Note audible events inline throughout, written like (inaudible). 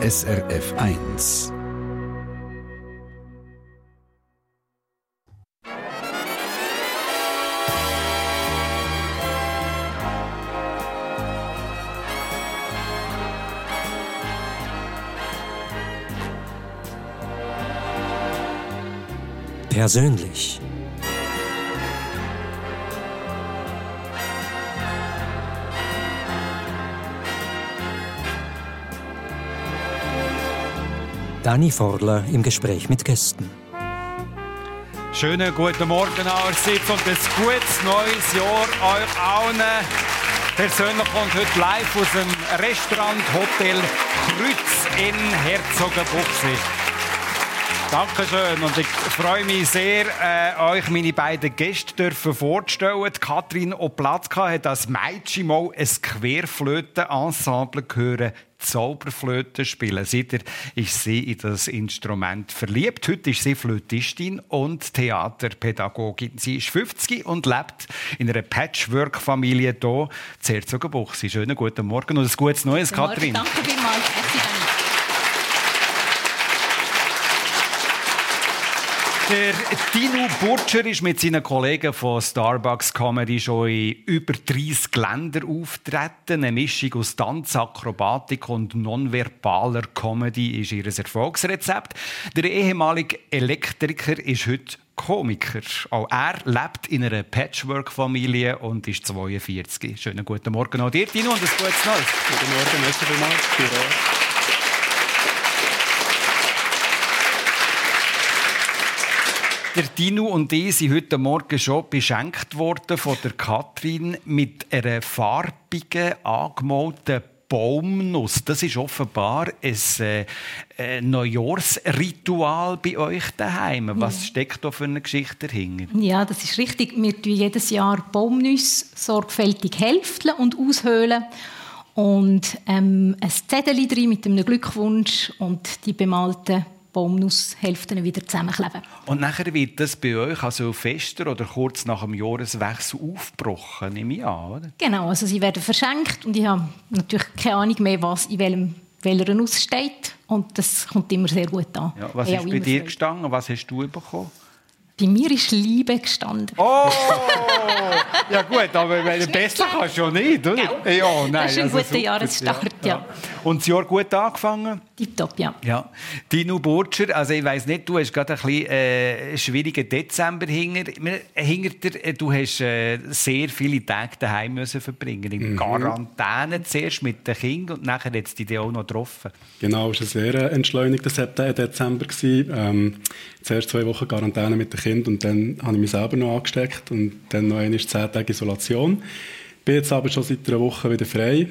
SRF 1. Persönlich. Dani Forler im Gespräch mit Gästen. Schönen guten Morgen allerseits und ein gutes neues Jahr euch allen. Persönlich kommt heute live aus dem Restaurant Hotel Kreuz in Herzogenbuchsee. Dankeschön und ich freue mich sehr, äh, euch meine beiden Gäste dürfen vorzustellen. Katrin Oplatzka hat als Mädchen mal ein Querflöten-Ensemble gehört. Zauberflöte spielen. Seither ist sie in das Instrument verliebt. Heute ist sie Flötistin und Theaterpädagogin. Sie ist 50 und lebt in einer Patchwork-Familie hier in Herzogenbuchsee. Schönen guten Morgen und ein gutes Neues. Katrin. Danke vielmals. Merci, Dani. Der Dino Burtscher ist mit seinen Kollegen von Starbucks Comedy schon in über 30 Ländern auftreten. Eine Mischung aus Tanz, Akrobatik und nonverbaler Comedy ist ihr Erfolgsrezept. Der ehemalige Elektriker ist heute Komiker. Auch er lebt in einer Patchwork-Familie und ist 42. Schönen guten Morgen auch dir, Dino, und ein gutes Neues. Guten Morgen, merci vielmals. Der Dino und ich sind heute Morgen schon beschenkt worden von der Katrin mit einer farbigen, angemalten Baumnuss. Das ist offenbar ein äh, Neujahrsritual bei euch daheim. Was steckt da für eine Geschichte dahinter? Ja, das ist richtig. Wir tun jedes Jahr Baumnüsse sorgfältig hälfteln und aushöhlen. Und ähm, ein Zettel drin mit einem Glückwunsch und die bemalten Baumnusshälften wieder zusammenkleben. Und nachher wird das bei euch also fester oder kurz nach dem Jahreswechsel aufgebrochen, nehme ich an, oder? Genau, also sie werden verschenkt und ich habe natürlich keine Ahnung mehr, was in welchem, welcher Nuss steht. Und das kommt immer sehr gut an. Ja, was ist bei dir gestanden? Was hast du bekommen? Bei mir ist Liebe gestanden. Oh! ja gut, aber besser kannst du ja nicht, oder? Gell? Ja, nein, Das ist ein also guter. Jahresstart, ja. Und das Jahr gut angefangen? Tipptopp, ja. Ja. Dino Burtscher, also ich weiss nicht, du hast gerade ein bisschen äh, schwierigen Dezember hinter, hinter dir. Äh, Du hast äh, sehr viele Tage daheim müssen verbringen in Quarantäne zuerst mit den Kindern und nachher hat es dich auch noch getroffen. Genau, es war ein sehr äh, entschleunigter September, Dezember. gewesen. Ähm, zuerst zwei Wochen Quarantäne mit den Kindern und dann habe ich mich selber noch angesteckt und dann noch einmal zehn Tage Isolation. Bin jetzt aber schon seit einer Woche wieder frei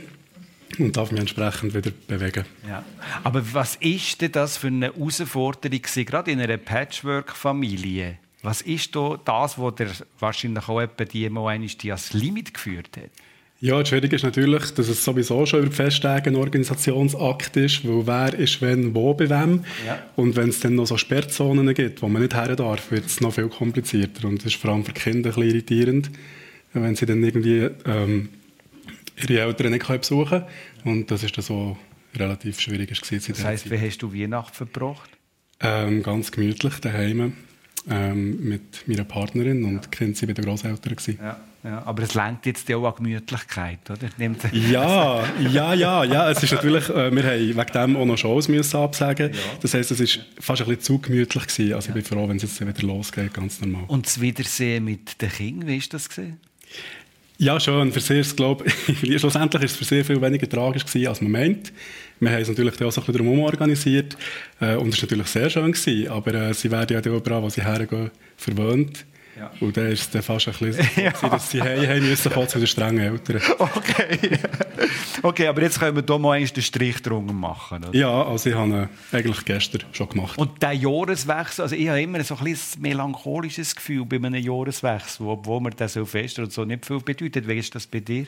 und darf mich entsprechend wieder bewegen. Ja. Aber was ist denn das für eine Herausforderung gerade in einer Patchwork-Familie? Was ist da das, was dir wahrscheinlich auch etwa die mal die ans Limit geführt hat? Ja, das Schwierige ist natürlich, dass es sowieso schon über die Festtage ein Organisationsakt ist, weil wer ist wenn, wo, bei wem. Ja. Und wenn es dann noch so Sperrzonen gibt, wo man nicht her darf, wird es noch viel komplizierter. Und das ist vor allem für Kinder ein bisschen irritierend, wenn sie dann irgendwie ähm, ihre Eltern nicht besuchen können. Und das ist dann so relativ schwierig. gewesen Das heisst, wie hast du Weihnachten verbracht? ähm, ganz gemütlich daheim ähm, mit meiner Partnerin und die Kinder waren bei den Großeltern. gewesen. Ja, ja. Aber es lenkt jetzt auch an Gemütlichkeit, oder? Nimmt Ja, ja, ja, ja. Es ist natürlich, äh, wir haben wegen dem auch noch Shows müssen absagen. Das heisst, es ist fast ein bisschen zu gemütlich gewesen. Also ich bin froh, wenn es jetzt wieder losgeht, ganz normal. Und das Wiedersehen mit den Kindern, wie ist das gesehen? Ja, schön. Für sehr, glaub, (laughs) schlussendlich ist es für sehr viel weniger tragisch gewesen, als man meint. Wir haben es natürlich auch so ein bisschen drumherum organisiert. Äh, und es war natürlich sehr schön. Gewesen, aber äh, sie werden ja dann überall, wo sie hergehen, verwöhnt. Ja. Und dann ist es dann fast ein bisschen (laughs) so, gewesen, dass sie heim müssen, kommen zu den strengen Eltern. (laughs) Okay. okay, aber jetzt können wir hier mal den Strich drunter machen. Oder? Ja, also ich habe eigentlich gestern schon gemacht. Und der Jahreswechsel, also ich habe immer so ein bisschen melancholisches Gefühl bei einem Jahreswechsel, obwohl man das so fest und so nicht viel bedeutet. Wie ist das bei dir?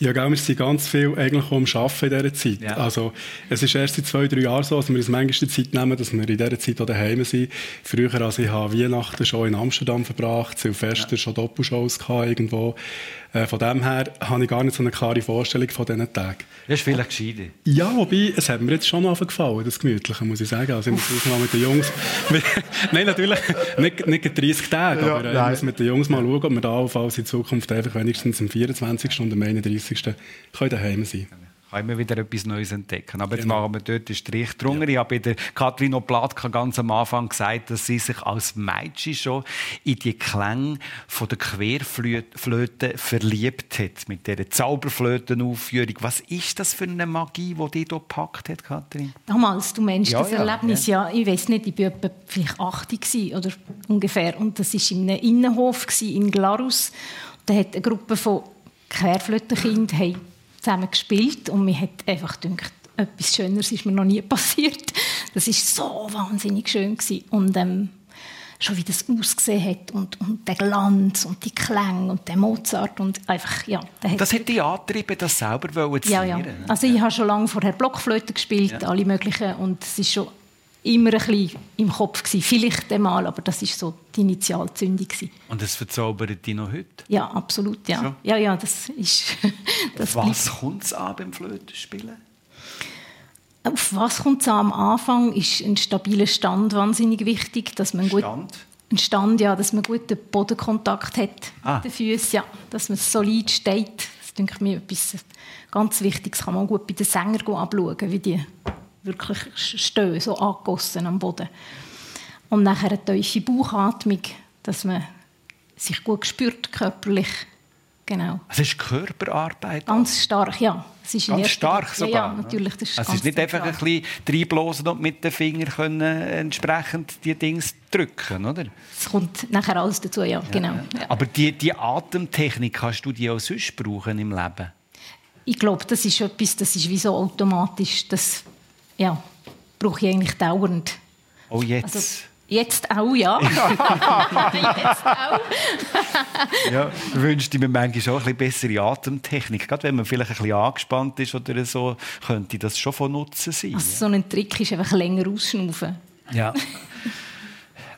Ja, gell, wir sind ganz viel eigentlich am Arbeiten in dieser Zeit. Ja. Also, es ist erst seit zwei, drei Jahren so, dass wir uns manchmal die Zeit nehmen, dass wir in dieser Zeit auch daheim sind. Früher, also ich habe Weihnachten schon in Amsterdam verbracht, Silvester schon Doppelshows gehabt irgendwo. Äh, von dem her habe ich gar nicht so eine klare Vorstellung von diesen Tagen. Das ist vielleicht gescheiter. Ja, wobei, es hat mir jetzt schon gefallen, das Gemütliche, muss ich sagen. Also ich muss das mal mit den Jungs... (laughs) nein, natürlich nicht, nicht 30 Tage, Ja, aber äh, ich muss mit den Jungs mal schauen, ob wir da allenfalls in Zukunft einfach wenigstens am 24. und am 31. können daheim sein Kann immer wieder etwas Neues entdecken. Aber jetzt Genau. machen wir dort den Strich drunter. Ich habe bei der Katrin Oplatka ganz am Anfang gesagt, dass sie sich als Mädchen schon in die Klänge von der Querflöte verliebt hat. Mit dieser Zauberflötenaufführung. Was ist das für eine Magie, die dich hier gepackt hat, Katrin? Damals, du meinst Ja, das ja, Erlebnis, ja. ich weiß nicht, ich war etwa vielleicht 80 gewesen, oder ungefähr. Und das war in einem Innenhof in Glarus. Da hat eine Gruppe von Querflötenkindern haben zusammen gespielt und mir hat einfach gedacht, etwas Schöneres ist mir noch nie (laughs) passiert. Das war so wahnsinnig schön. Gewesen. Und ähm, schon wie das ausgesehen hat und, und der Glanz und die Klänge und der Mozart und einfach, ja. Das hat dich angetrieben, das selber zu ja, ja. lernen. Also ich habe schon lange vorher Blockflöte gespielt, alle möglichen, und es ist schon immer ein bisschen im Kopf gewesen. Vielleicht einmal, aber das ist so die Initialzündung gewesen. Und das verzaubert dich noch heute. Ja, absolut, ja. So? Ja, ja, das ist... (laughs) das Was kommt es an beim Flötenspielen? Auf was kommt es an? Am Anfang ist ein stabiler Stand wahnsinnig wichtig, dass man gut... Stand? Ein Stand, ja, dass man guten Bodenkontakt hat Ah. mit den Füßen, ja, dass man solid steht. Das denke ich mir etwas ganz Wichtiges. Kann man gut bei den Sängern anschauen, wie die wirklich stehen, so angegossen am Boden. Und nachher eine tiefe Bauchatmung, dass man sich gut spürt körperlich. Genau. Es ist Körperarbeit. Ganz stark, ja. Es ist Ganz stark ja, sogar. Ja, natürlich. Das ist es ist nicht einfach ein bisschen reinblasen und mit den Fingern können entsprechend die Dinge drücken, oder? Es kommt nachher alles dazu, ja, genau. Ja. Aber die, die Atemtechnik kannst du die auch sonst brauchen im Leben? Ich glaube, das ist etwas, das ist wie so automatisch. Das ja, brauche ich eigentlich dauernd. Oh, jetzt. Also, jetzt auch, ja. (laughs) jetzt auch. ja, ich wünschte mir manchmal schon ein bisschen bessere Atemtechnik. Gerade wenn man vielleicht ein bisschen angespannt ist oder so, könnte das schon von Nutzen sein. Also, so ein Trick ist einfach länger ausschnaufen. Ja.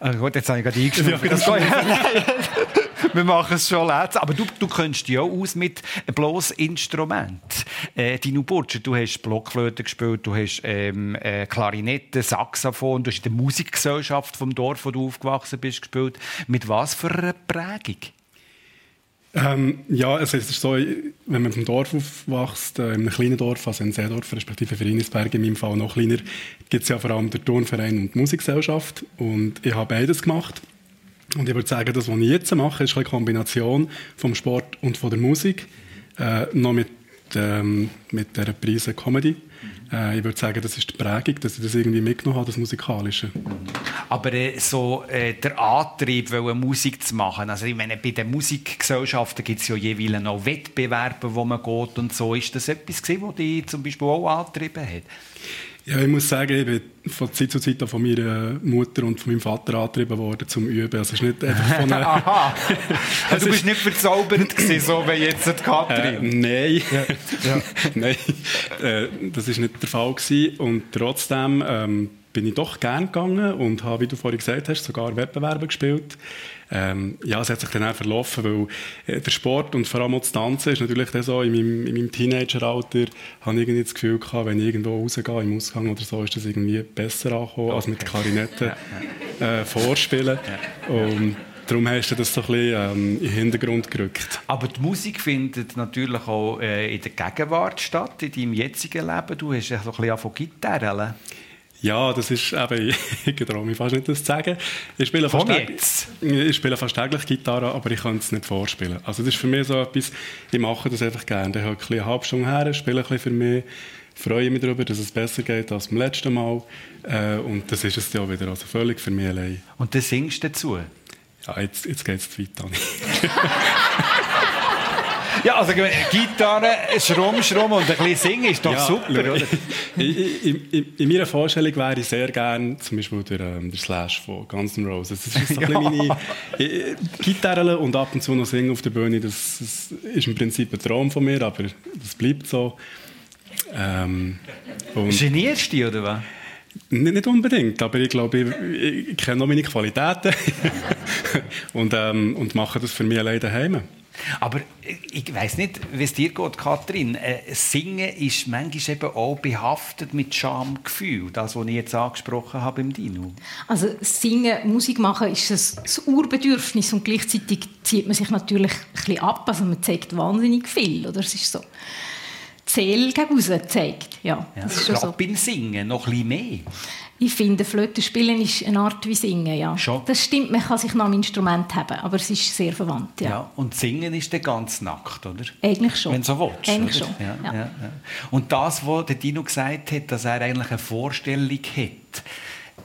Also (laughs) gut, jetzt habe ich gerade eingeschnupft. Das geht. (laughs) Wir machen es schon letzt. Aber du, du kennst dich auch aus mit bloß Instrument. Äh, Dino Burtscher, du hast Blockflöte gespielt, du hast ähm, äh, Klarinette, Saxophon, du hast in der Musikgesellschaft vom Dorf, wo du aufgewachsen bist, gespielt. Mit was für einer Prägung? Ähm, ja, also es ist so, wenn man vom Dorf aufwächst, äh, in einem kleinen Dorf, also in Seedorf, respektive Vereinsberg in meinem Fall noch kleiner, gibt es ja vor allem den Turnverein und die Musikgesellschaft. Und ich habe beides gemacht. Und ich würde sagen, das, was ich jetzt mache, ist eine Kombination vom Sport und von der Musik. Äh, noch mit, ähm, mit der Prise Comedy. Äh, ich würde sagen, das ist die Prägung, dass ich das irgendwie mitgenommen habe, das Musikalische. Aber äh, so äh, der Antrieb, wollen Musik zu machen, also ich meine, bei den Musikgesellschaften gibt es ja jeweils noch Wettbewerbe, wo man geht und so. Ist das etwas gewesen, was dich zum Beispiel auch angetrieben hat? Ja, ich muss sagen, ich bin von Zeit zu Zeit auch von meiner Mutter und von meinem Vater angetrieben worden zum Üben. Also es ist nicht einfach von einer... (laughs) Aha. (laughs) Also, du bist nicht verzaubert gewesen, so wie jetzt die Äh, Katrin. nein, (laughs) nein, äh, das ist nicht der Fall gewesen. Und trotzdem ähm, bin ich doch gern gegangen und habe, wie du vorhin gesagt hast, sogar Wettbewerbe gespielt. Ähm, ja, es hat sich dann auch verlaufen, weil äh, der Sport und vor allem auch das Tanzen ist natürlich dann so, in meinem, in meinem Teenageralter habe ich irgendwie das Gefühl gehabt, wenn ich irgendwo rausgehe, im Ausgang oder so, ist das irgendwie besser angekommen, als mit Klarinette äh, vorspielen. Und darum hast du das so ein bisschen ähm, in den Hintergrund gerückt. Aber die Musik findet natürlich auch äh, in der Gegenwart statt, in deinem jetzigen Leben. Du hast ja so ein bisschen von Gitarre. Ja, das ist eben, (laughs) ich traue mich fast nicht, das zu sagen. Ich spiele, fast Komm jetzt. ich spiele fast täglich Gitarre, aber ich kann es nicht vorspielen. Also das ist für mich so etwas, ich mache das einfach gerne. Ich habe ein bisschen eine halbe Stunde her, spiele ein bisschen für mich, freue mich darüber, dass es besser geht als beim letzten Mal. Äh, und das ist es ja wieder, also völlig für mich allein. Und dann singst du dazu. Ja, jetzt, jetzt geht es zu weit, Dani. (laughs) Ja, also Gitarre, Schrumm, Schrumm und ein bisschen singen ist doch Ja, super, oder? (laughs) in, in, in meiner Vorstellung wäre ich sehr gerne zum Beispiel der, ähm, der Slash von Guns N' Roses. Das ist so bisschen meine äh, Gitarre und ab und zu noch singen auf der Bühne. Das, das ist im Prinzip ein Traum von mir, aber das bleibt so. Ähm, Genierst du dich, oder was? Nicht, unbedingt, aber ich glaube, ich, ich kenne noch meine Qualitäten (laughs) und, ähm, und mache das für mich alleine daheim. Aber ich weiß nicht, wie es dir geht, Kathrin. Äh, Singen ist manchmal eben auch behaftet mit Schamgefühl. Das, was ich jetzt angesprochen habe im Dino. Also singen, Musik machen ist ein, Urbedürfnis und gleichzeitig zieht man sich natürlich ein bisschen ab. Also man zeigt wahnsinnig viel, oder? Es ist so Seele raus zeigt. Ja, Ja. das ist schon so. beim Singen noch ein mehr. Ich finde, Flöte spielen ist eine Art wie Singen, ja. Schon. Das stimmt, man kann sich nach dem Instrument haben, aber es ist sehr verwandt, ja. Ja. Und Singen ist dann ganz nackt, oder? Eigentlich schon. Wenn du so willst. Eigentlich oder? schon, ja, ja. Und das, was der Dino gesagt hat, dass er eigentlich eine Vorstellung hat,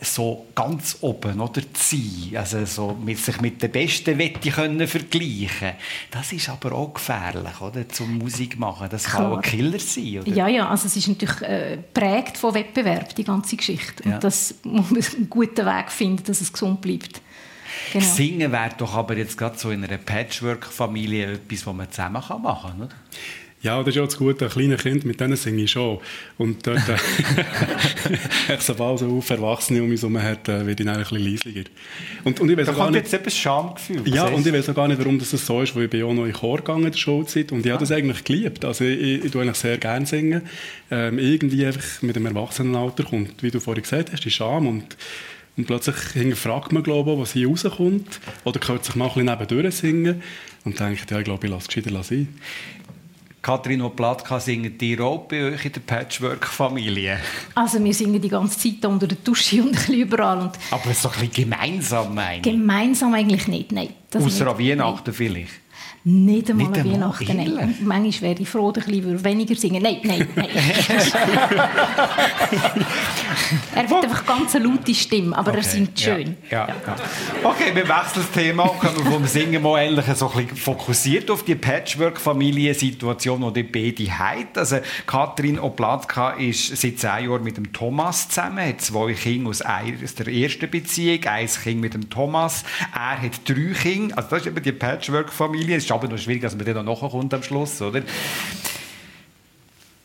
so ganz oben oder zu sein, also so mit sich mit der Besten Wette können vergleichen, das ist aber auch gefährlich, oder? Zum Musik machen. Das kann Klar. auch ein Killer sein, oder? Ja, ja, also es ist natürlich äh, prägt von Wettbewerb, die ganze Geschichte. Und Ja. das muss man einen guten Weg finden, dass es gesund bleibt. Genau. Singen wäre doch aber jetzt gerade so in einer Patchwork-Familie etwas, was man zusammen machen kann, oder? Ja, das ist ja das Gute, ein kleines Kind, mit denen singe ich schon. Und dort, äh, ich (laughs) sobald so auf Erwachsene um mich herum hat, äh, werde ich dann ein bisschen leislicher. Und, und ich weiß Da auch gar kommt nicht, jetzt das Schamgefühl. ja, und ich weiß auch gar nicht, warum das so ist, weil ich bin auch noch in Chor gegangen in der Schulzeit und ich habe das eigentlich geliebt. Also ich, ich, ich tue eigentlich sehr gerne singen. Ähm, irgendwie einfach mit dem Erwachsenenalter kommt, wie du vorhin gesagt hast, die Scham und und plötzlich hinterfragt man, glaube ich, was hier rauskommt. Oder hört sich mal ein bisschen nebendurch singen. Und denkt, ja, ich glaube, ich lasse es gescheiter sein. Kathrin Oplatka singen die auch bei euch in der Patchwork-Familie. Also wir singen die ganze Zeit unter der Dusche und ein bisschen überall. Und Aber so ein bisschen gemeinsam, meine ich. gemeinsam eigentlich nicht, nein. Außer an Weihnachten vielleicht. Nicht einmal Nicht einmal, Weihnachten, nein. manchmal wäre ich froh, dass ich weniger singen Nein, nein, nein. (laughs) er hat einfach ganz eine laute Stimme, aber er singt schön. Ja, ja, ja. Okay, wir wechseln das Thema und kommen vom Singen mal endlich so ein bisschen fokussiert auf die Patchwork-Familiensituation, die die beide haben. Also Katrin Oplatka ist seit zehn Jahren mit dem Thomas zusammen, hat zwei Kinder aus der ersten Beziehung, ein Kind mit dem Thomas. Er hat drei Kinder, also das ist eben die Patchwork-Familie. Es ist aber noch schwierig, dass man dann noch nachkommt am Schluss, oder?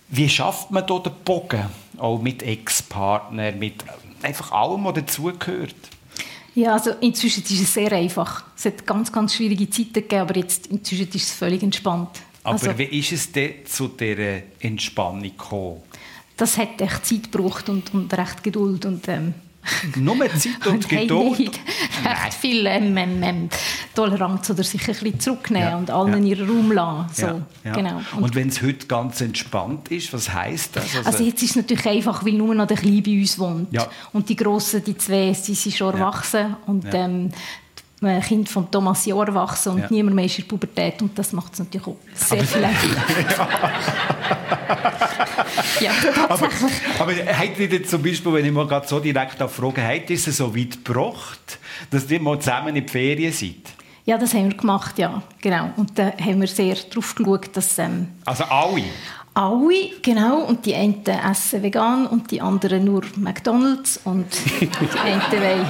Wie schafft man da den Bogen? Auch mit Ex-Partner, mit einfach allem, was dazugehört. Ja, also inzwischen ist es sehr einfach. Es hat ganz, ganz schwierige Zeiten gegeben, aber jetzt inzwischen ist es völlig entspannt. Aber also, wie ist es denn zu dieser Entspannung gekommen? das hat echt Zeit gebraucht und, und recht Geduld und ähm, (laughs) Nur Zeit und hey, Geduld? nicht. Echt viel ähm, ähm, ähm, Toleranz oder sich ein bisschen zurücknehmen Ja, und allen ja. ihren Raum lassen. So, Ja. Genau. Und, wenn es heute ganz entspannt ist, was heisst das? Also jetzt ist es natürlich einfach, weil nur noch der Kleine bei uns wohnt. Und die Grossen, die zwei, sie sind schon erwachsen. Und ähm, die Kind von Thomas ist auch erwachsen und Ja. niemand mehr ist in der Pubertät. Und das macht es natürlich auch sehr viel einfacher. (laughs) ja, (laughs) aber, aber ihr jetzt zum Beispiel, wenn ich mal gerade so direkt frage, habt ihr es so weit gebracht, dass ihr mal zusammen in die Ferien seid? Ja, das haben wir gemacht, ja. Genau. Und da haben wir sehr darauf geschaut, dass ähm, Also alle? alle, genau, und die einen essen vegan und die anderen nur McDonalds und (laughs) die einen wollen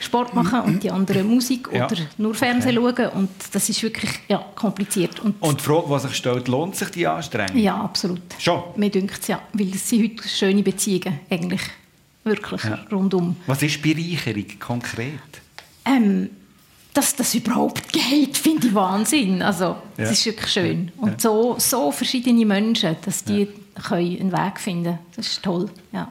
Sport machen und die anderen Musik Ja. oder nur Fernsehen schauen und das ist wirklich ja, kompliziert. Und, Und die Frage, die sich stellt, lohnt sich die Anstrengung? ja, absolut. Schon? Mir dünkt es, ja, weil es sind heute schöne Beziehungen, eigentlich, wirklich, Ja. rundum. Was ist Bereicherung konkret? Ähm, dass das überhaupt geht, finde ich Wahnsinn. Also, es Ja. ist wirklich schön. Und so, so verschiedene Menschen, dass die können einen Weg finden Das ist toll, ja.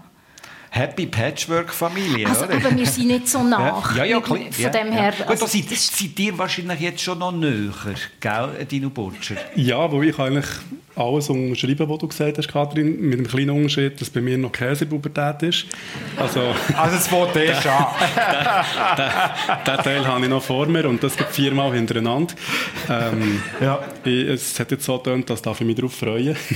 Happy Patchwork-Familie, Also, oder? aber wir sind nicht so (laughs) nach. Ja, ja, klar. Von ja, dem ja. her... Gut, also, da seid, das- seid ihr wahrscheinlich jetzt schon noch näher, gell, Dino Burtscher? Ja, wo ich eigentlich alles unterschreiben, was du gesagt hast, Kathrin, mit dem kleinen Unterschied, dass bei mir noch Käsepubertät ist. Also, (laughs) Also es fängt erst an. den Teil habe ich noch vor mir und das gibt viermal hintereinander. Ähm, Ja. ich, es hat jetzt so getönt, dass darf ich mich darauf freuen. (laughs)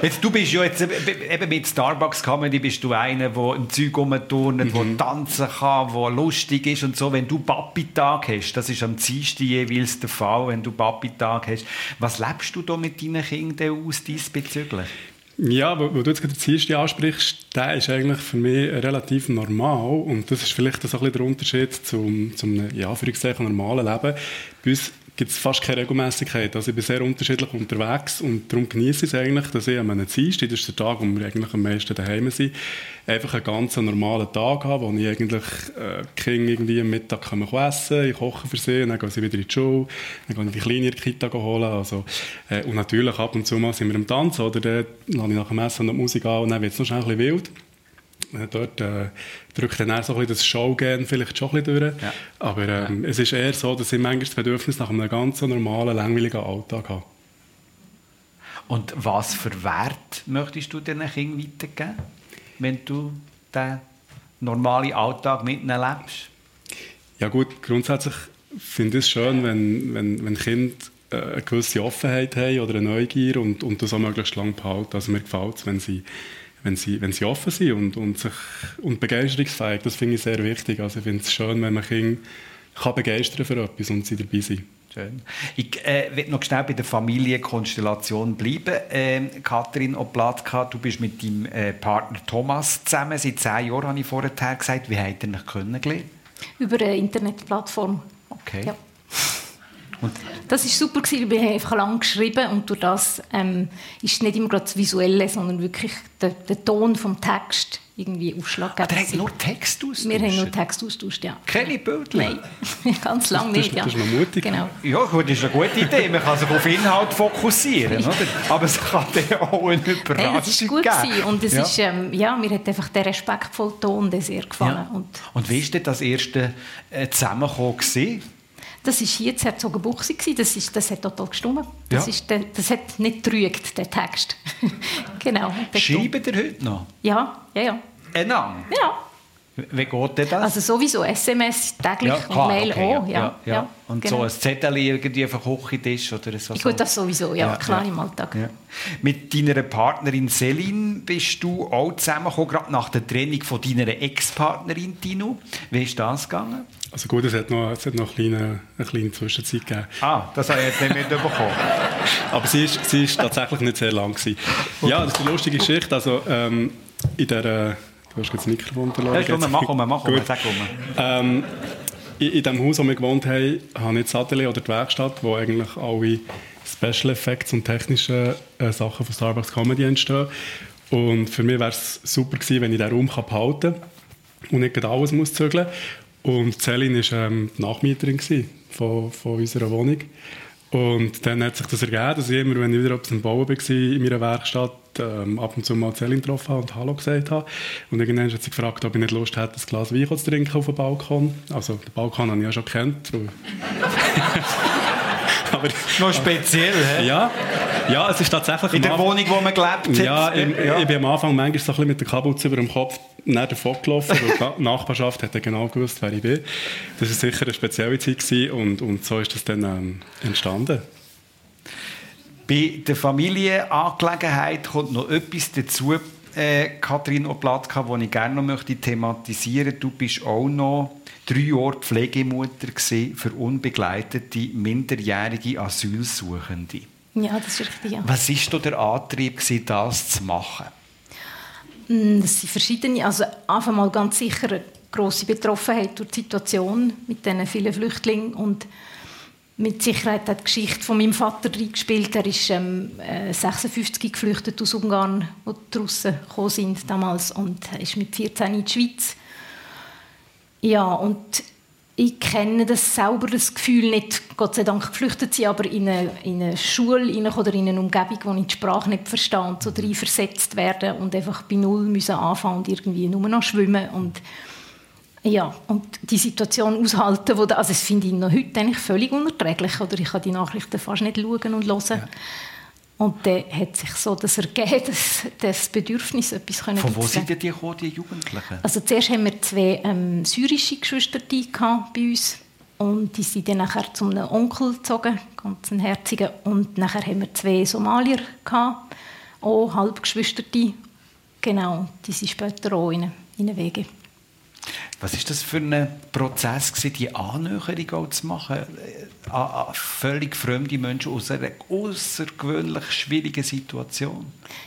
Jetzt, du bist ja jetzt eben mit Starbucks Comedy bist du einer, der im Zeug rumturnt, mhm. der tanzen kann, der lustig ist und so. Wenn du Papi-Tag hast, das ist am Dienstag jeweils der Fall, wenn du Papi-Tag hast, was lebst du da mit deinen Kindern aus diesbezüglich? Ja, wo, wo du jetzt gerade den Dienstag ansprichst, der ist eigentlich für mich relativ normal und das ist vielleicht so ein bisschen der Unterschied zum, zum ja, normalen Leben. Bei uns gibt es fast keine Regelmäßigkeit. Also ich bin sehr unterschiedlich unterwegs und darum genieße ich es eigentlich, dass ich an einem Dienstag, das ist der Tag, wo wir eigentlich am meisten daheim sind, einfach einen ganz normalen Tag habe, wo ich eigentlich äh, Kinder irgendwie am Mittag kann essen ich koche für sie, dann gehen sie wieder in die Schule, dann gehe ich die Kleine in die Kita holen. Also, äh, und natürlich ab und zu mal sind wir am Tanzen oder dann lasse ich nach dem Essen noch die Musik an und dann wird es noch schnell ein bisschen wild. Dort äh, drückt dann auch so ein bisschen das Showgehen vielleicht schon ein bisschen durch. Ja. Aber ähm, ja. es ist eher so, dass ich manchmal das Bedürfnis nach einem ganz normalen, langweiligen Alltag habe. Und was für Wert möchtest du deinen Kindern weitergeben, wenn du den normalen Alltag mit ihnen lebst? Ja gut, grundsätzlich finde ich es schön, wenn, wenn, wenn Kinder äh, eine gewisse Offenheit haben oder eine Neugier und, und das auch möglichst lange behalten. Also mir gefällt es, wenn sie wenn sie, wenn sie offen sind und, und, sich, und begeisterungsfähig. Das finde ich sehr wichtig. Also ich finde es schön, wenn man Kinder kann begeistern für etwas und sie dabei sind. Schön. Ich äh, will noch schnell bei der Familienkonstellation bleiben. Ähm, Kathrin Oplatka, du bist mit deinem äh, Partner Thomas zusammen. Seit zehn Jahren habe ich vorher gesagt. Wie habt ihr euch kennengelernt? Über eine Internetplattform. Okay. Ja. Und das ist super gewesen, wir haben einfach lang geschrieben und durch das ähm, ist nicht immer gerade das Visuelle, sondern wirklich der, der Ton vom Text irgendwie ausschlaggebend. Aber ihr nur Text austauscht? Wir haben nur Text austauscht, ja. Keine Bilder? Nein, (laughs) ganz lange nicht. Das, das ist noch mutig. Genau. Ja, gut, das ist eine gute Idee. Man kann sich auf Inhalt fokussieren, oder? Aber es kann dann auch eine Überraschung Nein, das ist gut geben. Und es ja. ist, ähm, ja, mir hat einfach der respektvolle Ton sehr gefallen. Ja. Und, und wie war das erste äh, Zusammenkommen? Gewesen? Das war hier zu Herzogenbuchsee. Das, ist, das hat total gestimmt. Das, ja. ist, das hat nicht getrügt, der Text. (laughs) genau. Schreiben ihr heute noch? Ja, ja, ja. Enorm? Ja. Wie geht denn das? Also sowieso SMS täglich ja, klar, und Mail okay, auch. Ja, ja, ja. Und genau. so ein Zettel irgendwie auf dem Küchentisch oder so? Gut, das sowieso, ja, klar im Alltag. Mit deiner Partnerin Celine bist du auch zusammengekommen, gerade nach der Trennung von deiner Ex-Partnerin Tino. Wie ist das gegangen? Also gut, es hat noch, es hat noch eine, kleine, eine kleine Zwischenzeit gegeben. Ah, das habe ich jetzt nicht mitbekommen. (laughs) Aber sie ist, sie ist tatsächlich nicht sehr lang gewesen. Ja, das ist eine lustige Geschichte. Also ähm, in der Du hast jetzt das Mikrofon verloren. Ja, mach um, mach um, sag um. Ähm, in, in dem Haus, wo wir gewohnt haben, habe ich das Atelier oder die Werkstatt, wo eigentlich alle Special Effects und technische äh, Sachen von Starbucks Comedy entstehen. Und für mich wäre es super gewesen, wenn ich diesen Raum kann behalten kann und nicht alles muss zügeln. Und Celine war ähm, die Nachmieterin von, von unserer Wohnung. Und dann hat sich das ergeben, dass ich immer, wenn ich wieder etwas am Bauen war in meiner Werkstatt, ähm, ab und zu mal Celine getroffen habe und Hallo gesagt habe. Und irgendwann hat sie gefragt, ob ich nicht Lust hätte, ein Glas Wein zu trinken auf dem Balkon. Also den Balkon habe ich ja schon kennt. (laughs) Aber, Noch speziell, hä? Ja, ja, es ist tatsächlich... In der Wohnung, wo man gelebt hat? Ja, ich, ja. ich bin am Anfang manchmal so ein bisschen mit der Kapuze über dem Kopf nicht davon gelaufen, weil die (laughs) Nachbarschaft hat genau gewusst, wer ich bin. Das war sicher eine spezielle Zeit gewesen und, und so ist das dann ähm, entstanden. Bei der Familienangelegenheit kommt noch etwas dazu, äh, Kathrin Oplatka, das ich gerne noch möchte thematisieren möchte. Du bist auch noch drei Jahre Pflegemutter für unbegleitete minderjährige Asylsuchende. Ja, das ist richtig. Ja. Was war der Antrieb, das zu machen? Mm, das sind verschiedene. Also einfach mal ganz sicher eine grosse Betroffenheit durch die Situation mit diesen vielen Flüchtlingen und mit Sicherheit hat die Geschichte von meinem Vater reingespielt. Er ist ähm, 56 äh, geflüchtet aus Ungarn, wo die Russen gekommen sind damals und ist mit 14 in die Schweiz. Ja, und ich kenne das selber, das Gefühl, nicht Gott sei Dank geflüchtet sein, aber in eine, in eine Schule oder in eine Umgebung, wo ich die Sprache nicht verstehe und so drin versetzt werden und einfach bei Null müssen anfangen und irgendwie nur noch schwimmen und ja, und die Situation aushalten, wo da, also das finde ich noch heute eigentlich völlig unerträglich, oder ich kann die Nachrichten fast nicht schauen und hören. Ja. Und dann hat sich so das ergeben, (laughs) dass das Bedürfnis etwas können Von wo sind die gekommen, die Jugendlichen? Also zuerst haben wir zwei ähm, syrische Geschwister bei uns und die sind dann nachher zu einem Onkel gezogen, ganz ein herzigen. Und nachher haben wir zwei Somalier gehabt. auch Halbgeschwisterte. Genau, die sind später auch in, in Wege. Was ist das für ein Prozess, gewesen, die Annäherung zu machen äh, an, völlig fremde Menschen aus einer außergewöhnlich schwierigen Situation?